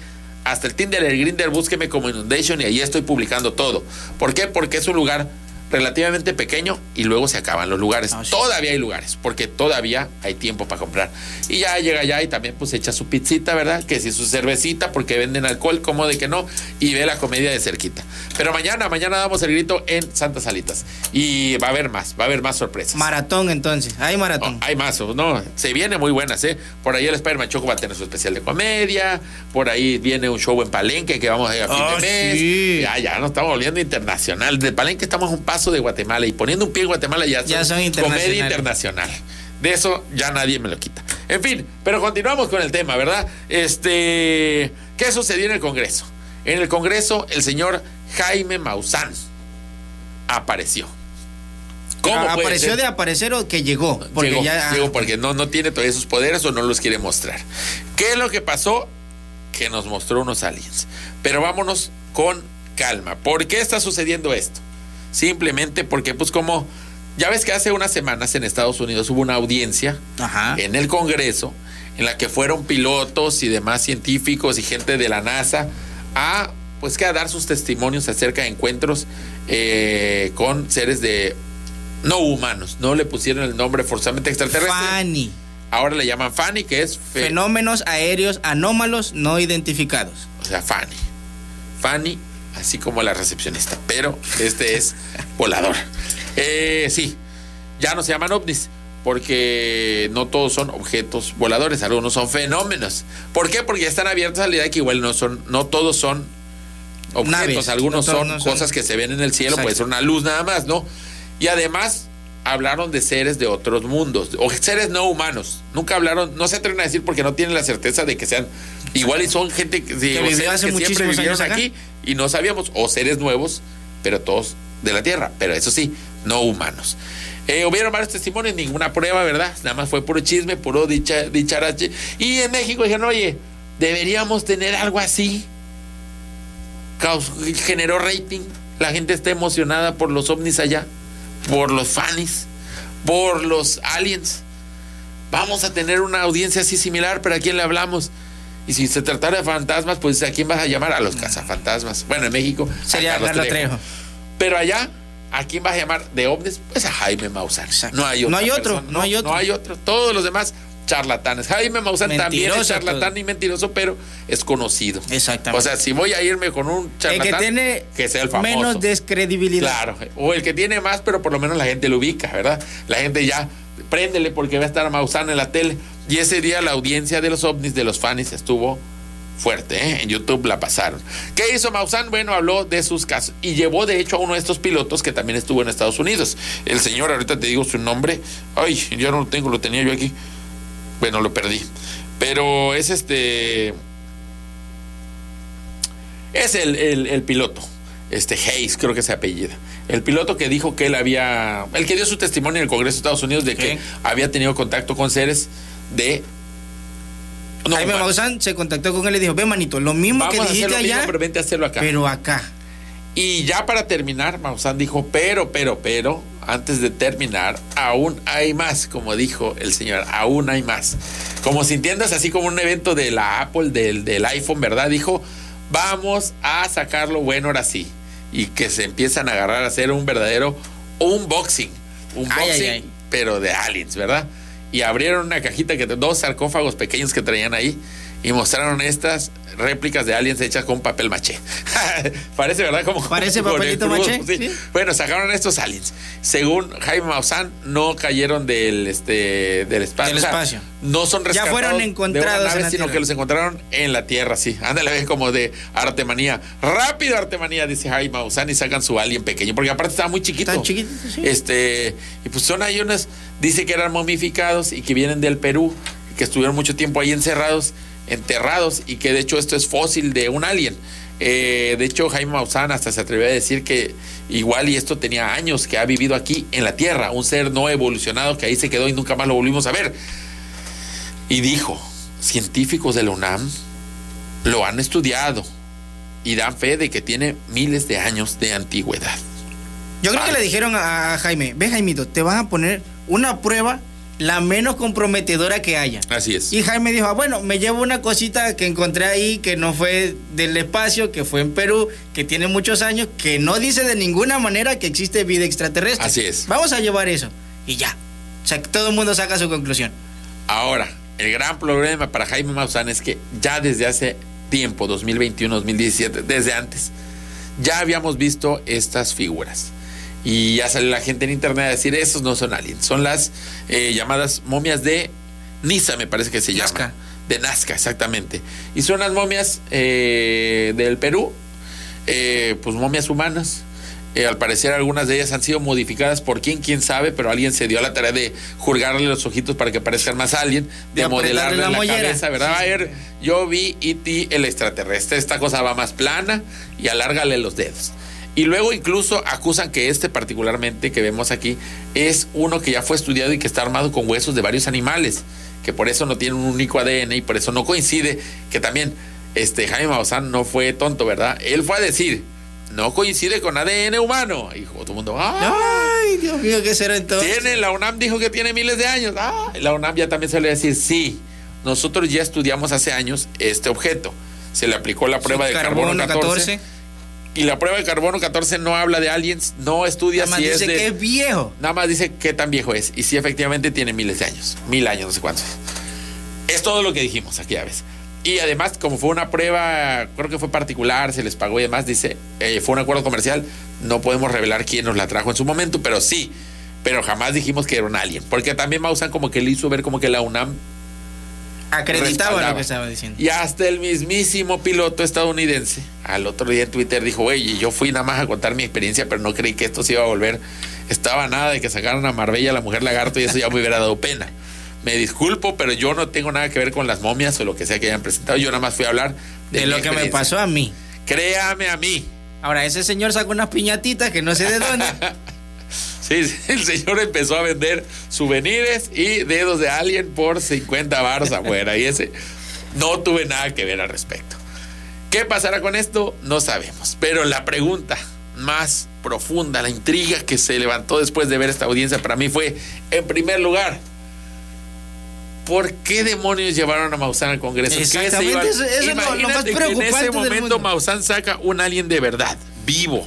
Hasta el Tinder, el Grinder, búsqueme como Inundation y ahí estoy publicando todo. ¿Por qué? Porque es un lugar relativamente pequeño y luego se acaban los lugares. Ah. Todavía hay lugares, porque todavía hay tiempo para comprar. Y ya llega allá y también pues echa su pizzita, ¿verdad? Que si su cervecita, porque venden alcohol, como de que no, y ve la comedia de cerquita. Pero mañana, mañana damos el grito en Santas Salitas. Y va a haber más, va a haber más sorpresas. Maratón entonces, hay Oh, maratón. hay más, no, se viene muy buenas, ¿eh? Por ahí el Spider-Man Choco va a tener su especial de comedia, por ahí viene un show en Palenque que vamos a ir a fin Ah, de mes. sí. Ya, ya nos estamos volviendo internacional. De Palenque estamos un paso de Guatemala y poniendo un pie en Guatemala ya, Ya son comedia internacional. De eso ya nadie me lo quita. En fin, pero continuamos con el tema, ¿verdad? Este, ¿qué sucedió en el Congreso? En el Congreso el señor Jaime Maussan apareció. ¿Cómo ¿Apareció de aparecer o que llegó? Porque llegó, ya. llegó porque no, no tiene todavía esos poderes o no los quiere mostrar. ¿Qué es lo que pasó? Que nos mostró unos aliens. Pero vámonos con calma. ¿Por qué está sucediendo esto? Simplemente porque, pues como, ya ves que hace unas semanas en Estados Unidos hubo una audiencia Ajá. en el Congreso en la que fueron pilotos y demás científicos y gente de la NASA a pues que a dar sus testimonios acerca de encuentros eh, con seres de no humanos. No le pusieron el nombre forzosamente extraterrestre. Fanny. Ahora le llaman Fanny, que es fe- Fenómenos aéreos anómalos no identificados. o sea, Fanny. Fanny, así como la recepcionista, pero este es volador. Eh, sí, ya no se llaman ovnis, porque no todos son objetos voladores, algunos son fenómenos. ¿Por qué? Porque ya están abiertos a la idea de que igual no son, no todos son objetos, Naves, algunos no son no son- cosas que se ven en el cielo, Exacto. puede ser una luz nada más, ¿no? Y además hablaron de seres de otros mundos, o seres no humanos. Nunca hablaron, no se atreven a decir porque no tienen la certeza de que sean igual y son gente que, vivió seres hace que siempre muchísimos vivieron años aquí y no sabíamos, o seres nuevos, pero todos de la Tierra, pero eso sí, no humanos. Eh, hubieron varios testimonios, ninguna prueba, ¿verdad? Nada más fue puro chisme, puro dicha, dicharache. Y en México dijeron, oye, deberíamos tener algo así. Caus- generó rating. La gente está emocionada por los ovnis allá, por los fanis, por los aliens. Vamos a tener una audiencia así similar, pero ¿a quién le hablamos? Y si se tratara de fantasmas, pues ¿a quién vas a llamar? A los cazafantasmas. Bueno, en México a Sería Carlos Carlos Trejo. Trejo. Pero allá, ¿a quién vas a llamar de ovnis? Pues a Jaime Maussan. Exacto. No hay otro. No hay otro, no hay otro. No hay otro. Todos los demás, charlatanes. Jaime Maussan también es Mentiroso charlatán todo. y mentiroso, pero es conocido. Exactamente. O sea, si voy a irme con un El charlatán, que tiene que sea el famoso. menos descredibilidad. Claro, o el que tiene más, pero por lo menos la gente lo ubica, ¿verdad? La gente ya, préndele porque va a estar Maussan en la tele. Y ese día la audiencia de los ovnis, de los fans, estuvo fuerte, ¿eh? En YouTube la pasaron. ¿Qué hizo Maussan? Bueno, habló de sus casos y llevó de hecho a uno de estos pilotos que también estuvo en Estados Unidos. El señor, ahorita te digo su nombre. Ay, yo no lo tengo, lo tenía yo aquí. Bueno, lo perdí. Pero es este. Es el, el- el piloto. Este Hayes, creo que se apellida. El piloto que dijo que él había. El que dio su testimonio en el Congreso de Estados Unidos de que había tenido contacto con seres de. no Jaime. Maussan se contactó con él y dijo, ve manito, lo mismo Vamos que dijiste lo mismo, allá, pero vente a hacerlo acá. pero acá. Y ya para terminar, Maussan dijo, pero, pero, pero, antes de terminar, aún hay más, como dijo el señor, aún hay más. Como si entiendas así como un evento de la Apple, del, del iPhone, ¿verdad? Dijo, vamos a sacarlo bueno ahora sí. Y que se empiezan a agarrar a hacer un verdadero unboxing. Un Ay, boxing, ay, ay. pero de aliens, ¿verdad? Y abrieron una cajita, que dos sarcófagos pequeños que traían ahí y mostraron estas réplicas de aliens hechas con papel maché. [LAUGHS] Parece, ¿verdad? Como Parece [LAUGHS] papelito maché, sí. sí. Bueno, sacaron estos aliens. Según Jaime Maussan, no cayeron del este del espacio. Del O sea, espacio. no son Ya rescatados fueron de una encontrados nave, en la sino Tierra. que los encontraron en la Tierra, sí. Ándale, ves como de artemanía. Rápido artemanía, dice Jaime Maussan y sacan su alien pequeño, porque aparte estaba muy chiquito. Tan chiquitito, sí. Este, y pues son ahí unas, dice que eran momificados y que vienen del Perú, que estuvieron mucho tiempo ahí encerrados, enterrados, y que de hecho esto es fósil de un alien. Eh, de hecho, Jaime Maussan hasta se atrevió a decir que igual y esto tenía años que ha vivido aquí en la Tierra, un ser no evolucionado que ahí se quedó y nunca más lo volvimos a ver. Y dijo, científicos de la UNAM lo han estudiado y dan fe de que tiene miles de años de antigüedad. Yo creo que le dijeron a, a Jaime, ve Jaimito, te van a poner una prueba la menos comprometedora que haya. Así es. Y Jaime dijo, ah, bueno, me llevo una cosita que encontré ahí, que no fue del espacio, que fue en Perú, que tiene muchos años, que no dice de ninguna manera que existe vida extraterrestre. Así es. Vamos a llevar eso. Y ya. O sea, que todo el mundo saca su conclusión. Ahora, el gran problema para Jaime Maussan es que ya desde hace tiempo, 2021, 2017, desde antes, ya habíamos visto estas figuras. Y ya sale la gente en internet a decir, esos no son aliens, son las eh, llamadas momias de Niza, me parece que se llama. Nazca. De Nazca, exactamente. Y son las momias eh, del Perú, eh, pues momias humanas. Eh, al parecer algunas de ellas han sido modificadas por quién, quién sabe, pero alguien se dio a la tarea de jurgarle los ojitos para que parezcan más alien, de, modelarle la la, cabeza, ¿verdad? A ver, yo vi E.T. el extraterrestre, esta cosa va más plana y alárgale los dedos. Y luego incluso acusan que este particularmente que vemos aquí es uno que ya fue estudiado y que está armado con huesos de varios animales, que por eso no tiene un único ADN y por eso no coincide, que también este Jaime Maussan no fue tonto, ¿verdad? Él fue a decir, no coincide con ADN humano. Y todo el mundo. Ay, Dios mío, ¿qué será entonces? Tiene, la UNAM dijo que tiene miles de años. Ah, la UNAM ya también se le decir, sí, nosotros ya estudiamos hace años este objeto. Se le aplicó la prueba de carbono, 14, Y la prueba de carbono 14 no habla de aliens, no estudia Nada más si es dice de. que es viejo. Nada más dice qué tan viejo es. Y si efectivamente tiene miles de años. Mil años, no sé cuántos. Es todo lo que dijimos aquí a veces. Y además, como fue una prueba, creo que fue particular, se les pagó y demás, dice, eh, fue un acuerdo comercial, no podemos revelar quién nos la trajo en su momento, pero sí, pero jamás dijimos que era un alien. Porque también Maussan como que le hizo ver como que la UNAM Acreditaba respaldaba. lo que estaba diciendo. Y hasta el mismísimo piloto estadounidense, al otro día en Twitter dijo, güey, yo fui nada más a contar mi experiencia, pero no creí que esto se iba a volver. Estaba nada de que sacaran a Marbella la mujer lagarto y eso ya me hubiera dado pena. Me disculpo, pero yo no tengo nada que ver con las momias o lo que sea que hayan presentado. Yo nada más fui a hablar de, De lo que me pasó a mí. Créame a mí. Ahora, ese señor sacó unas piñatitas que no sé de dónde. [LAUGHS] Sí, sí, [LAUGHS] el señor empezó a vender souvenirs y dedos de alien por 50 bars afuera. Y ese no tuve nada que ver al respecto. ¿Qué pasará con esto? No sabemos. Pero la pregunta más profunda, la intriga que se levantó después de ver esta audiencia para mí fue, en primer lugar, ¿por qué demonios llevaron a Maussan al Congreso? ¿Qué se Exactamente, eso- eso lo- más que en ese momento. Maussan saca un alien de verdad, vivo,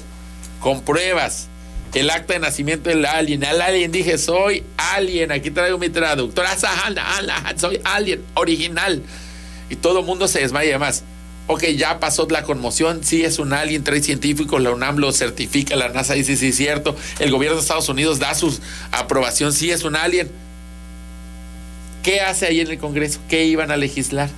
con pruebas. El acta de nacimiento del alien. Al alien dije, soy alien. Aquí traigo mi traductor. Ala, Soy alien, original. Y todo el mundo se desmaya y demás. Ok, ya pasó la conmoción. Sí, es un alien, trae científicos. La UNAM lo certifica. La NASA dice, sí, es cierto. El gobierno de Estados Unidos da su aprobación. Sí, es un alien. ¿Qué hace ahí en el Congreso? ¿Qué iban a legislar?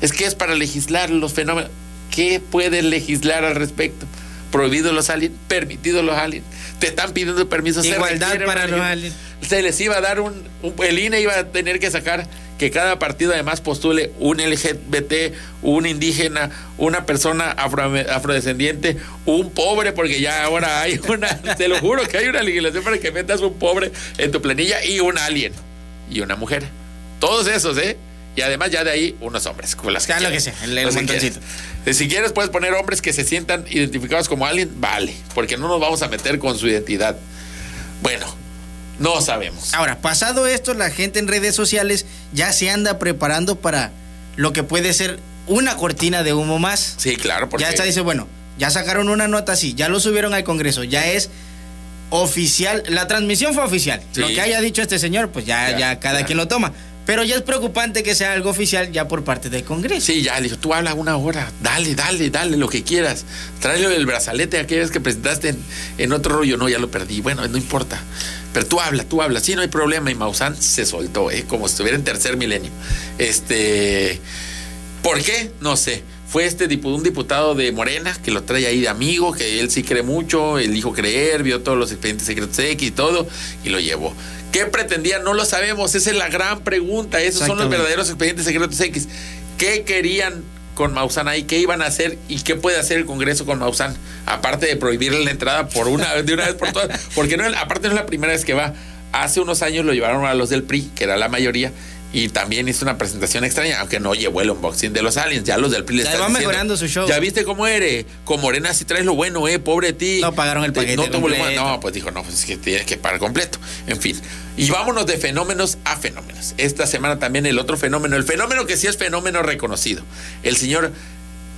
Es que es para legislar los fenómenos. ¿Qué pueden legislar al respecto? Prohibidos los aliens, permitidos los aliens. Te están pidiendo permiso. se Igualdad requiere para los aliens. Se les iba a dar un, un- El INE iba a tener que sacar que cada partido además postule un LGBT, un indígena, una persona afro- afrodescendiente, un pobre, porque ya ahora hay [LAUGHS] una. te lo juro que hay una legislación para que metas un pobre en tu planilla y un alien y una mujer. Todos esos, ¿eh? Y además ya de ahí unos hombres. Con las Sea lo que sea, el- el que montoncito. Si quieres puedes poner hombres que se sientan identificados como alien, vale, porque no nos vamos a meter con su identidad. Bueno, no sabemos. Ahora, pasado esto, la gente en redes sociales ya se anda preparando para lo que puede ser una cortina de humo más. Sí, claro, porque Ya está, dice, bueno, ya sacaron una nota así, ya lo subieron al Congreso, ya es oficial, la transmisión fue oficial. Sí. Lo que haya dicho este señor, pues ya, Ya, ya, cada ya. quien lo toma. Pero ya es preocupante que sea algo oficial ya por parte del Congreso. Sí, ya le dijo, tú habla una hora, dale, dale, dale, lo que quieras. Tráele el brazalete aquella vez que presentaste en, otro rollo, no, ya lo perdí. Bueno, no importa. Pero tú habla, tú habla, sí, no hay problema. Y Maussan se soltó, ¿eh? como si estuviera en tercer milenio. Este. ¿Por qué? No sé. Fue este dipu- un diputado de Morena que lo trae ahí de amigo, que él sí cree mucho, él dijo creer, vio todos los expedientes secretos X y todo, y lo llevó. ¿Qué pretendía? No lo sabemos, esa es la gran pregunta. Esos son los verdaderos expedientes secretos X. ¿Qué querían con Maussan ahí? ¿Qué iban a hacer? ¿Y qué puede hacer el Congreso con Maussan? Aparte de prohibirle la entrada por una, de una vez por todas. Porque no, aparte no es la primera vez que va. Hace unos años lo llevaron a los del PRI, que era la mayoría, y también hizo una presentación extraña, aunque no llevó el unboxing de los aliens. Ya los del PRI le están va diciendo, mejorando su show. Ya viste cómo eres. Con Morena si traes lo bueno, eh, pobre de ti. No pagaron el Te- paquete no completo. No, pues dijo, no, pues es que tienes que pagar completo. En fin. Y vámonos de fenómenos a fenómenos. Esta semana también el otro fenómeno, el fenómeno que sí es fenómeno reconocido. El señor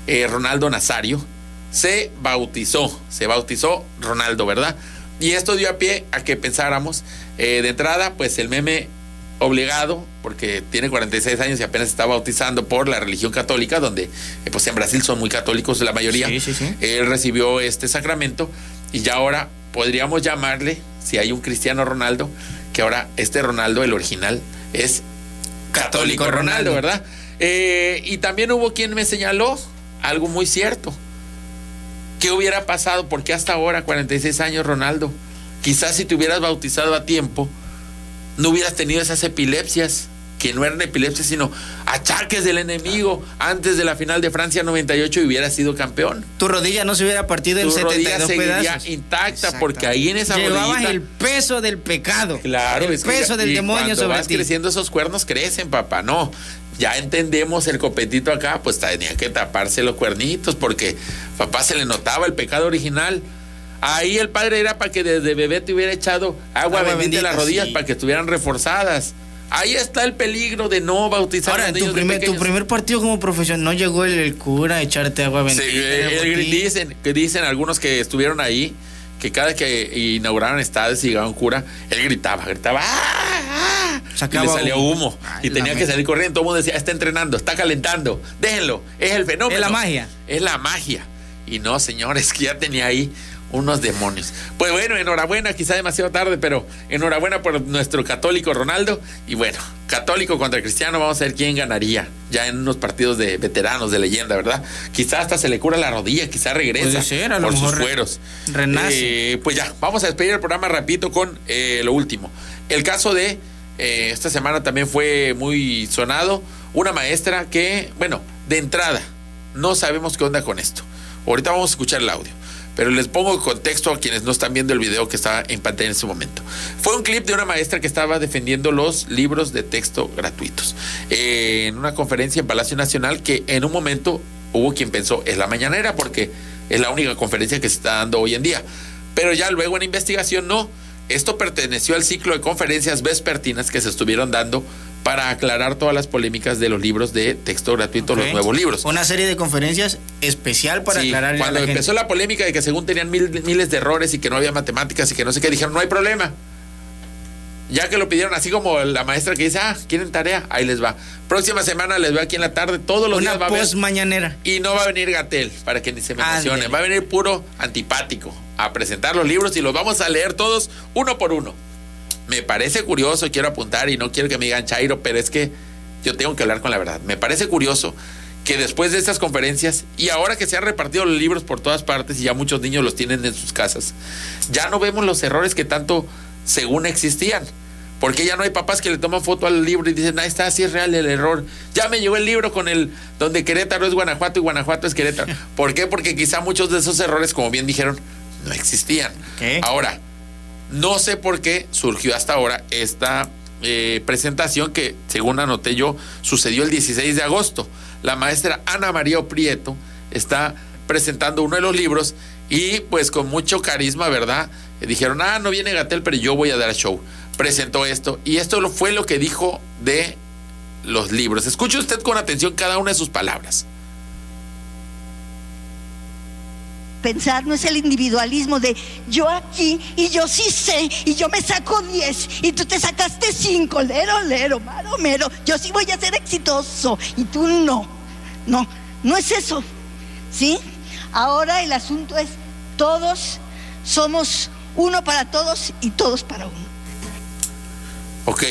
eh, Ronaldo Nazario se bautizó, se bautizó Ronaldo, ¿verdad? Y esto dio a pie a que pensáramos, eh, de entrada, pues el meme obligado, porque tiene 46 años y apenas está bautizando por la religión católica, donde eh, pues en Brasil son muy católicos la mayoría. Sí, sí, sí. Él recibió este sacramento y ya ahora podríamos llamarle, si hay un cristiano Ronaldo, que ahora este Ronaldo, el original, es católico Católico Ronaldo, Ronaldo. ¿verdad? Eh, y también hubo quien me señaló algo muy cierto. ¿Qué hubiera pasado? Porque hasta ahora, 46 años, Ronaldo, quizás si te hubieras bautizado a tiempo, no hubieras tenido esas epilepsias que no eran epilepsia, sino achaques del enemigo. Antes de la final de Francia 98 hubiera sido campeón. Tu rodilla no se hubiera partido en Tu rodilla 72 seguiría pedazos. intacta porque ahí en esa Llevabas rodillita... el peso del pecado. Claro, el es que- peso del y demonio cuando sobre vas ti. creciendo esos cuernos crecen, papá. No, ya entendemos el copetito acá, pues tenía que taparse los cuernitos porque papá se le notaba el pecado original. Ahí el padre era para que desde bebé te hubiera echado agua, Agua bendita, en bendita, las rodillas sí. para que estuvieran reforzadas. Ahí está el peligro de no bautizar Ahora, a los tu niños de primer, tu primer partido como profesión, no llegó el, el cura a echarte agua Sí, bendita. eh, por eh, dicen, que dicen algunos que estuvieron ahí que cada que inauguraron estadios y llegaba un cura, él gritaba, gritaba, ¡ah! ¡ah! y le salía humo. Ay, y tenía que salir corriendo. Todo el mundo decía, está entrenando, está calentando, déjenlo, es el fenómeno. Es la magia. Es la magia. Y no, señores, que ya tenía ahí unos demonios. Pues bueno, enhorabuena, quizá demasiado tarde, pero enhorabuena por nuestro católico Ronaldo. Y bueno, católico contra cristiano, vamos a ver quién ganaría ya en unos partidos de veteranos, de leyenda, ¿verdad? Quizá hasta se le cura la rodilla, quizá regresa Puede ser, a lo por sus mejor fueros. renace. Eh, pues ya, vamos a despedir el programa rapidito con eh, lo último. El caso de eh, esta semana también fue muy sonado. Una maestra que, bueno, de entrada, no sabemos qué onda con esto. Ahorita vamos a escuchar el audio. Pero les pongo contexto a quienes no están viendo el video que está en pantalla en ese momento. Fue un clip de una maestra que estaba defendiendo los libros de texto gratuitos. eh, en una conferencia en Palacio Nacional que en un momento hubo quien pensó, es la mañanera porque es la única conferencia que se está dando hoy en día. Pero ya luego en investigación no. Esto perteneció al ciclo de conferencias vespertinas que se estuvieron dando para aclarar todas las polémicas de los libros de texto gratuito, los nuevos libros. Una serie de conferencias especial para Sí, aclarar cuando empezó la polémica de que según tenían mil- miles de errores y que no había matemáticas y que no sé qué, dijeron, no hay problema. Ya que lo pidieron, así como la maestra que dice, ah, ¿quieren tarea? Ahí les va. Próxima semana les veo aquí en la tarde, todos los Una días va a haber. mañanera. Y no va a venir Gatel, para que ni se me emocionen. Va a venir puro antipático a presentar los libros y los vamos a leer todos uno por uno. Me parece curioso, quiero apuntar y no quiero que me digan Chairo, pero es que yo tengo que hablar con la verdad. Me parece curioso que después de estas conferencias y ahora que se han repartido los libros por todas partes y ya muchos niños los tienen en sus casas, ya no vemos los errores que tanto según existían. Porque ya no hay papás que le toman foto al libro y dicen, ahí está, sí es real el error. Ya me llegó el libro con el donde Querétaro es Guanajuato y Guanajuato es Querétaro. ¿Por qué? Porque quizá muchos de esos errores, como bien dijeron, no existían. ¿Qué? Ahora, no sé por qué surgió hasta ahora esta eh, presentación que, según anoté yo, sucedió el 16 de agosto. La maestra Ana María Oprieto está presentando uno de los libros y pues con mucho carisma, ¿verdad? Dijeron, ah, no viene Gatel, pero yo voy a dar show. Presentó esto y esto fue lo que dijo de los libros. Escuche usted con atención cada una de sus palabras. Pensar no es el individualismo de yo aquí y yo sí sé y yo me saco 10 y tú te sacaste 5, lero, lero, maro, mero. Yo sí voy a ser exitoso y tú no. No, no es eso. ¿Sí? Ahora el asunto es todos somos uno para todos y todos para uno. Ok.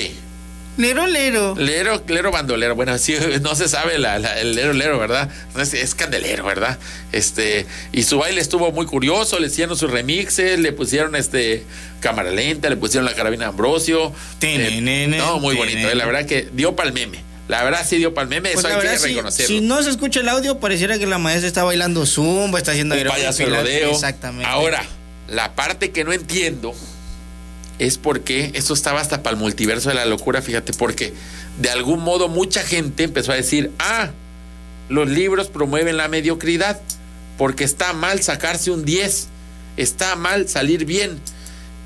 Lero, lero. Lero, lero bandolero. Bueno, sí, [LAUGHS] no se sabe la- la- el lero, lero, ¿verdad? Es, es candelero, ¿verdad? Este, y su baile estuvo muy curioso, le hicieron sus remixes, le pusieron este cámara lenta, le pusieron la carabina Ambrosio. Tenenene, no, muy bonito, eh, la verdad que dio pal meme. La verdad sí dio pal meme, Pues eso hay verdad, que reconocerlo. si no se escucha el audio, pareciera que la maestra está bailando zumba, está haciendo un payaso rodeo. Exactamente. Ahora, la parte que no entiendo es porque esto estaba hasta para el multiverso de la locura, fíjate, porque de algún modo mucha gente empezó a decir, ah, los libros promueven la mediocridad, porque está mal sacarse un 10, está mal salir bien.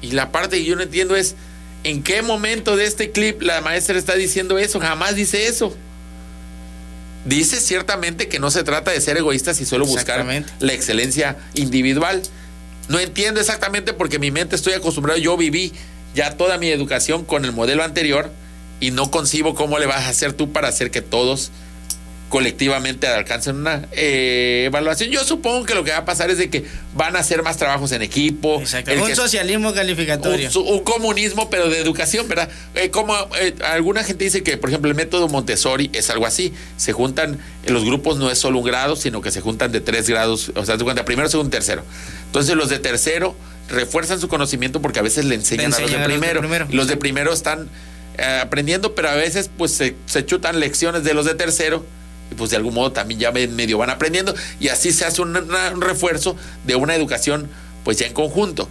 Y la parte que yo no entiendo es, ¿en qué momento de este clip la maestra está diciendo eso? Jamás dice eso. Dice ciertamente que no se trata de ser egoístas y solo buscar la excelencia individual. No entiendo exactamente porque mi mente estoy acostumbrado, yo viví ya toda mi educación con el modelo anterior y no concibo cómo le vas a hacer tú para hacer que todos colectivamente alcancen una eh, evaluación. Yo supongo que lo que va a pasar es de que van a hacer más trabajos en equipo. Exacto. Un que- socialismo calificatorio. un, comunismo, pero de educación, ¿verdad? Eh, como eh, alguna gente dice que, por ejemplo, el método Montessori es algo así. Se juntan, en los grupos no es solo un grado, sino que se juntan de tres grados, o sea, se cuenta primero, segundo, tercero. Entonces, los de tercero refuerzan su conocimiento porque a veces le enseñan, a los de los primero. Los de primero están eh, aprendiendo, pero a veces pues se, se chutan lecciones de los de tercero pues de algún modo también ya medio van aprendiendo y así se hace un, refuerzo de una educación pues ya en conjunto.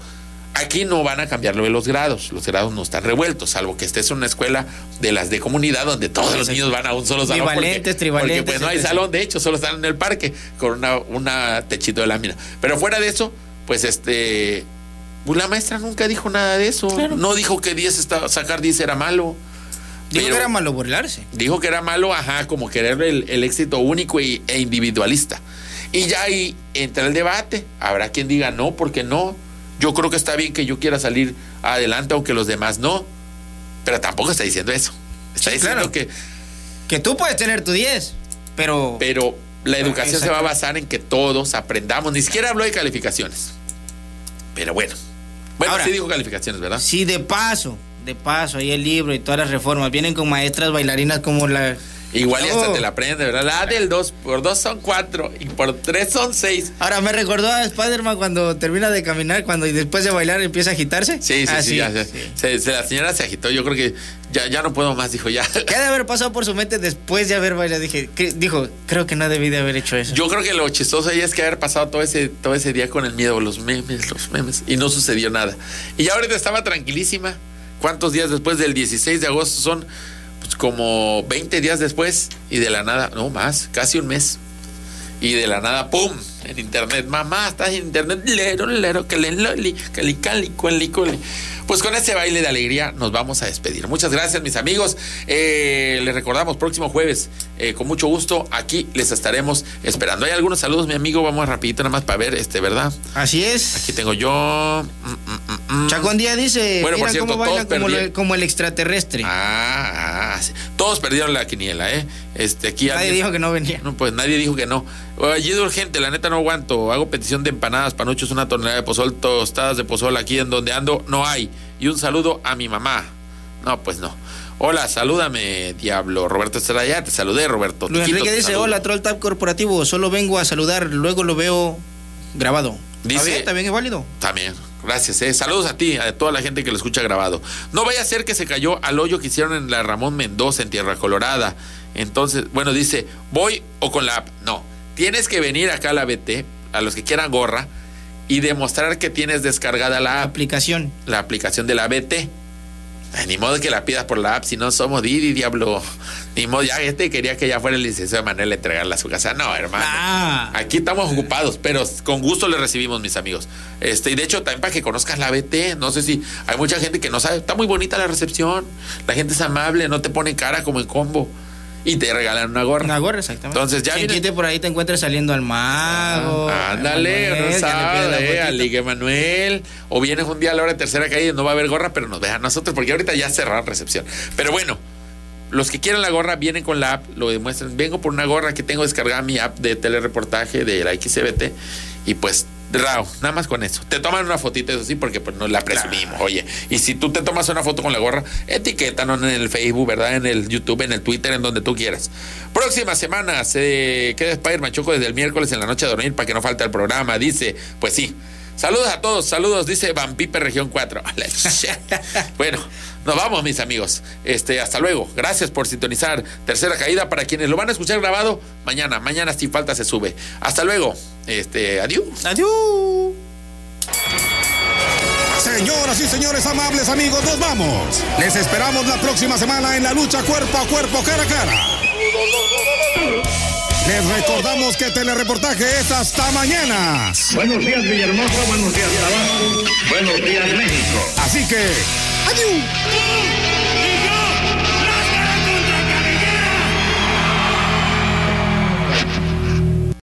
Aquí no van a cambiar lo de los grados, los grados no están revueltos, salvo que estés en una escuela de las de comunidad donde todos los niños van a un solo salón. porque- Bivalentes, trivalentes, Porque pues no hay salón, de hecho, solo están en el parque con una, una techito de lámina. Pero fuera de eso, pues este, pues la maestra nunca dijo nada de eso. No dijo que 10 estaba, sacar 10 era malo. Pero- que era malo burlarse. Dijo que era malo, ajá, como querer el, el éxito único y- e individualista. Y ya ahí entra el debate. Habrá quien diga no, porque no. Yo creo que está bien que yo quiera salir adelante, aunque los demás no. Pero tampoco está diciendo eso. Está Sí, diciendo claro. que. Que tú puedes tener tu 10, pero... Pero la educación se va a basar en que todos aprendamos. Ni siquiera habló de calificaciones. Pero bueno. Bueno, Ahora- sí dijo calificaciones, ¿verdad? Si de paso, de paso, ahí el libro y todas las reformas vienen con maestras bailarinas como la... Igual y hasta No. te la aprende, ¿verdad? La del 2 por 2 son 4 y por 3 son 6. Ahora me recordó a Spider-Man cuando termina de caminar, cuando y después de bailar empieza a agitarse. Sí, sí, Ah, sí, ya, ya. Se- se- la señora se agitó. Yo creo que ya, ya no puedo más, dijo ya. ¿Qué ha de haber pasado por su mente después de haber bailado? Dije, dijo, creo que no debí de haber hecho eso. Yo creo que lo chistoso ahí es que haber pasado todo ese, todo ese día con el miedo, los memes, los memes, y no sucedió nada. Y ya ahorita estaba tranquilísima. ¿Cuántos días después del 16 de agosto son? Pues como 20 días después, y de la nada, no más, casi un mes. Y de la nada, ¡pum! En internet, mamá, estás en internet, lero, lero, le loli, cali. Pues con ese baile de alegría nos vamos a despedir. Muchas gracias, mis amigos. Eh, les recordamos, próximo jueves, eh, con mucho gusto, aquí les estaremos esperando. Hay algunos saludos, mi amigo, vamos rapidito nada más para ver, este, ¿verdad? Así es. Aquí tengo yo. mm, mm, mm, mm. Chacón Díaz dice, Bueno, por cierto, cómo todos como, lo- como el extraterrestre. Ah, ah, sí. todos perdieron la quiniela, ¿eh? Este, aquí Nadie alguien- dijo que no venía. No, pues nadie dijo que no. Allí de urgente, la neta no aguanto. Hago petición de empanadas, panuchos, una tonelada de pozol, tostadas de pozol aquí en donde ando, no hay. Y un saludo a mi mamá. No, pues no. Hola, salúdame, diablo. Roberto Estrella, te saludé, Roberto. Luis Enrique dice, saludo. hola, Troll Tap Corporativo, solo vengo a saludar, luego lo veo grabado. Dice-. ¿También es válido? También, gracias. eh. Saludos a ti, a toda la gente que lo escucha grabado. No vaya a ser que se cayó al hoyo que hicieron en la Ramón Mendoza, en Tierra Colorada. Entonces, bueno, dice, voy o con la app. No, tienes que venir acá a la BT, a los que quieran gorra, y demostrar que tienes descargada la app, Aplicación. la aplicación de la BT. Ay, ni modo que la pidas por la app, si no somos Didi, diablo. Ni modo, ya este quería que ya fuera el licenciado Manuel a entregarla a su casa. No, hermano. Ah. Aquí estamos ocupados, pero con gusto le recibimos, mis amigos. Este, y de hecho, también para que conozcas la BT, no sé si hay mucha gente que no sabe, está muy bonita la recepción, la gente es amable, no te pone cara como en combo y te regalan una gorra. Una gorra, exactamente. Entonces, ya Quien viene- por ahí te encuentres saliendo al mago. Ah, Ándale, Manuel, no sabe, fotito. al Ligue Manuel. O vienes un día a la hora de tercera calle y no va a haber gorra, pero nos dejan nosotros, porque ahorita ya cerraron recepción. Pero bueno, los que quieran la gorra vienen con la app, lo demuestran. Vengo por una gorra que tengo descargada mi app de telereportaje de la XCBT. Y pues, Rao, nada más con eso. Te toman una fotita, eso sí, porque pues nos la presumimos. Oye, y si tú te tomas una foto con la gorra, etiquétanos en el Facebook, ¿verdad? En el YouTube, en el Twitter, en donde tú quieras. Próxima semana se queda Spider-Man Choco desde el miércoles en la noche a dormir para que no falte el programa. Dice, pues sí. Saludos a todos, saludos, dice Vampipe Región 4. A [LAUGHS] la ch- bueno, nos vamos, mis amigos. Este, hasta luego. Gracias por sintonizar. Tercera caída para quienes lo van a escuchar grabado mañana. Mañana sin falta se sube. Hasta luego. Este, adiós. Adiós. Señoras y señores amables amigos, nos vamos. Les esperamos la próxima semana en la lucha cuerpo a cuerpo, cara a cara. Les recordamos que telereportaje es hasta mañana. Buenos días, Villahermosa. Buenos días, Tabasco. Buenos días, México. Así que, adiós.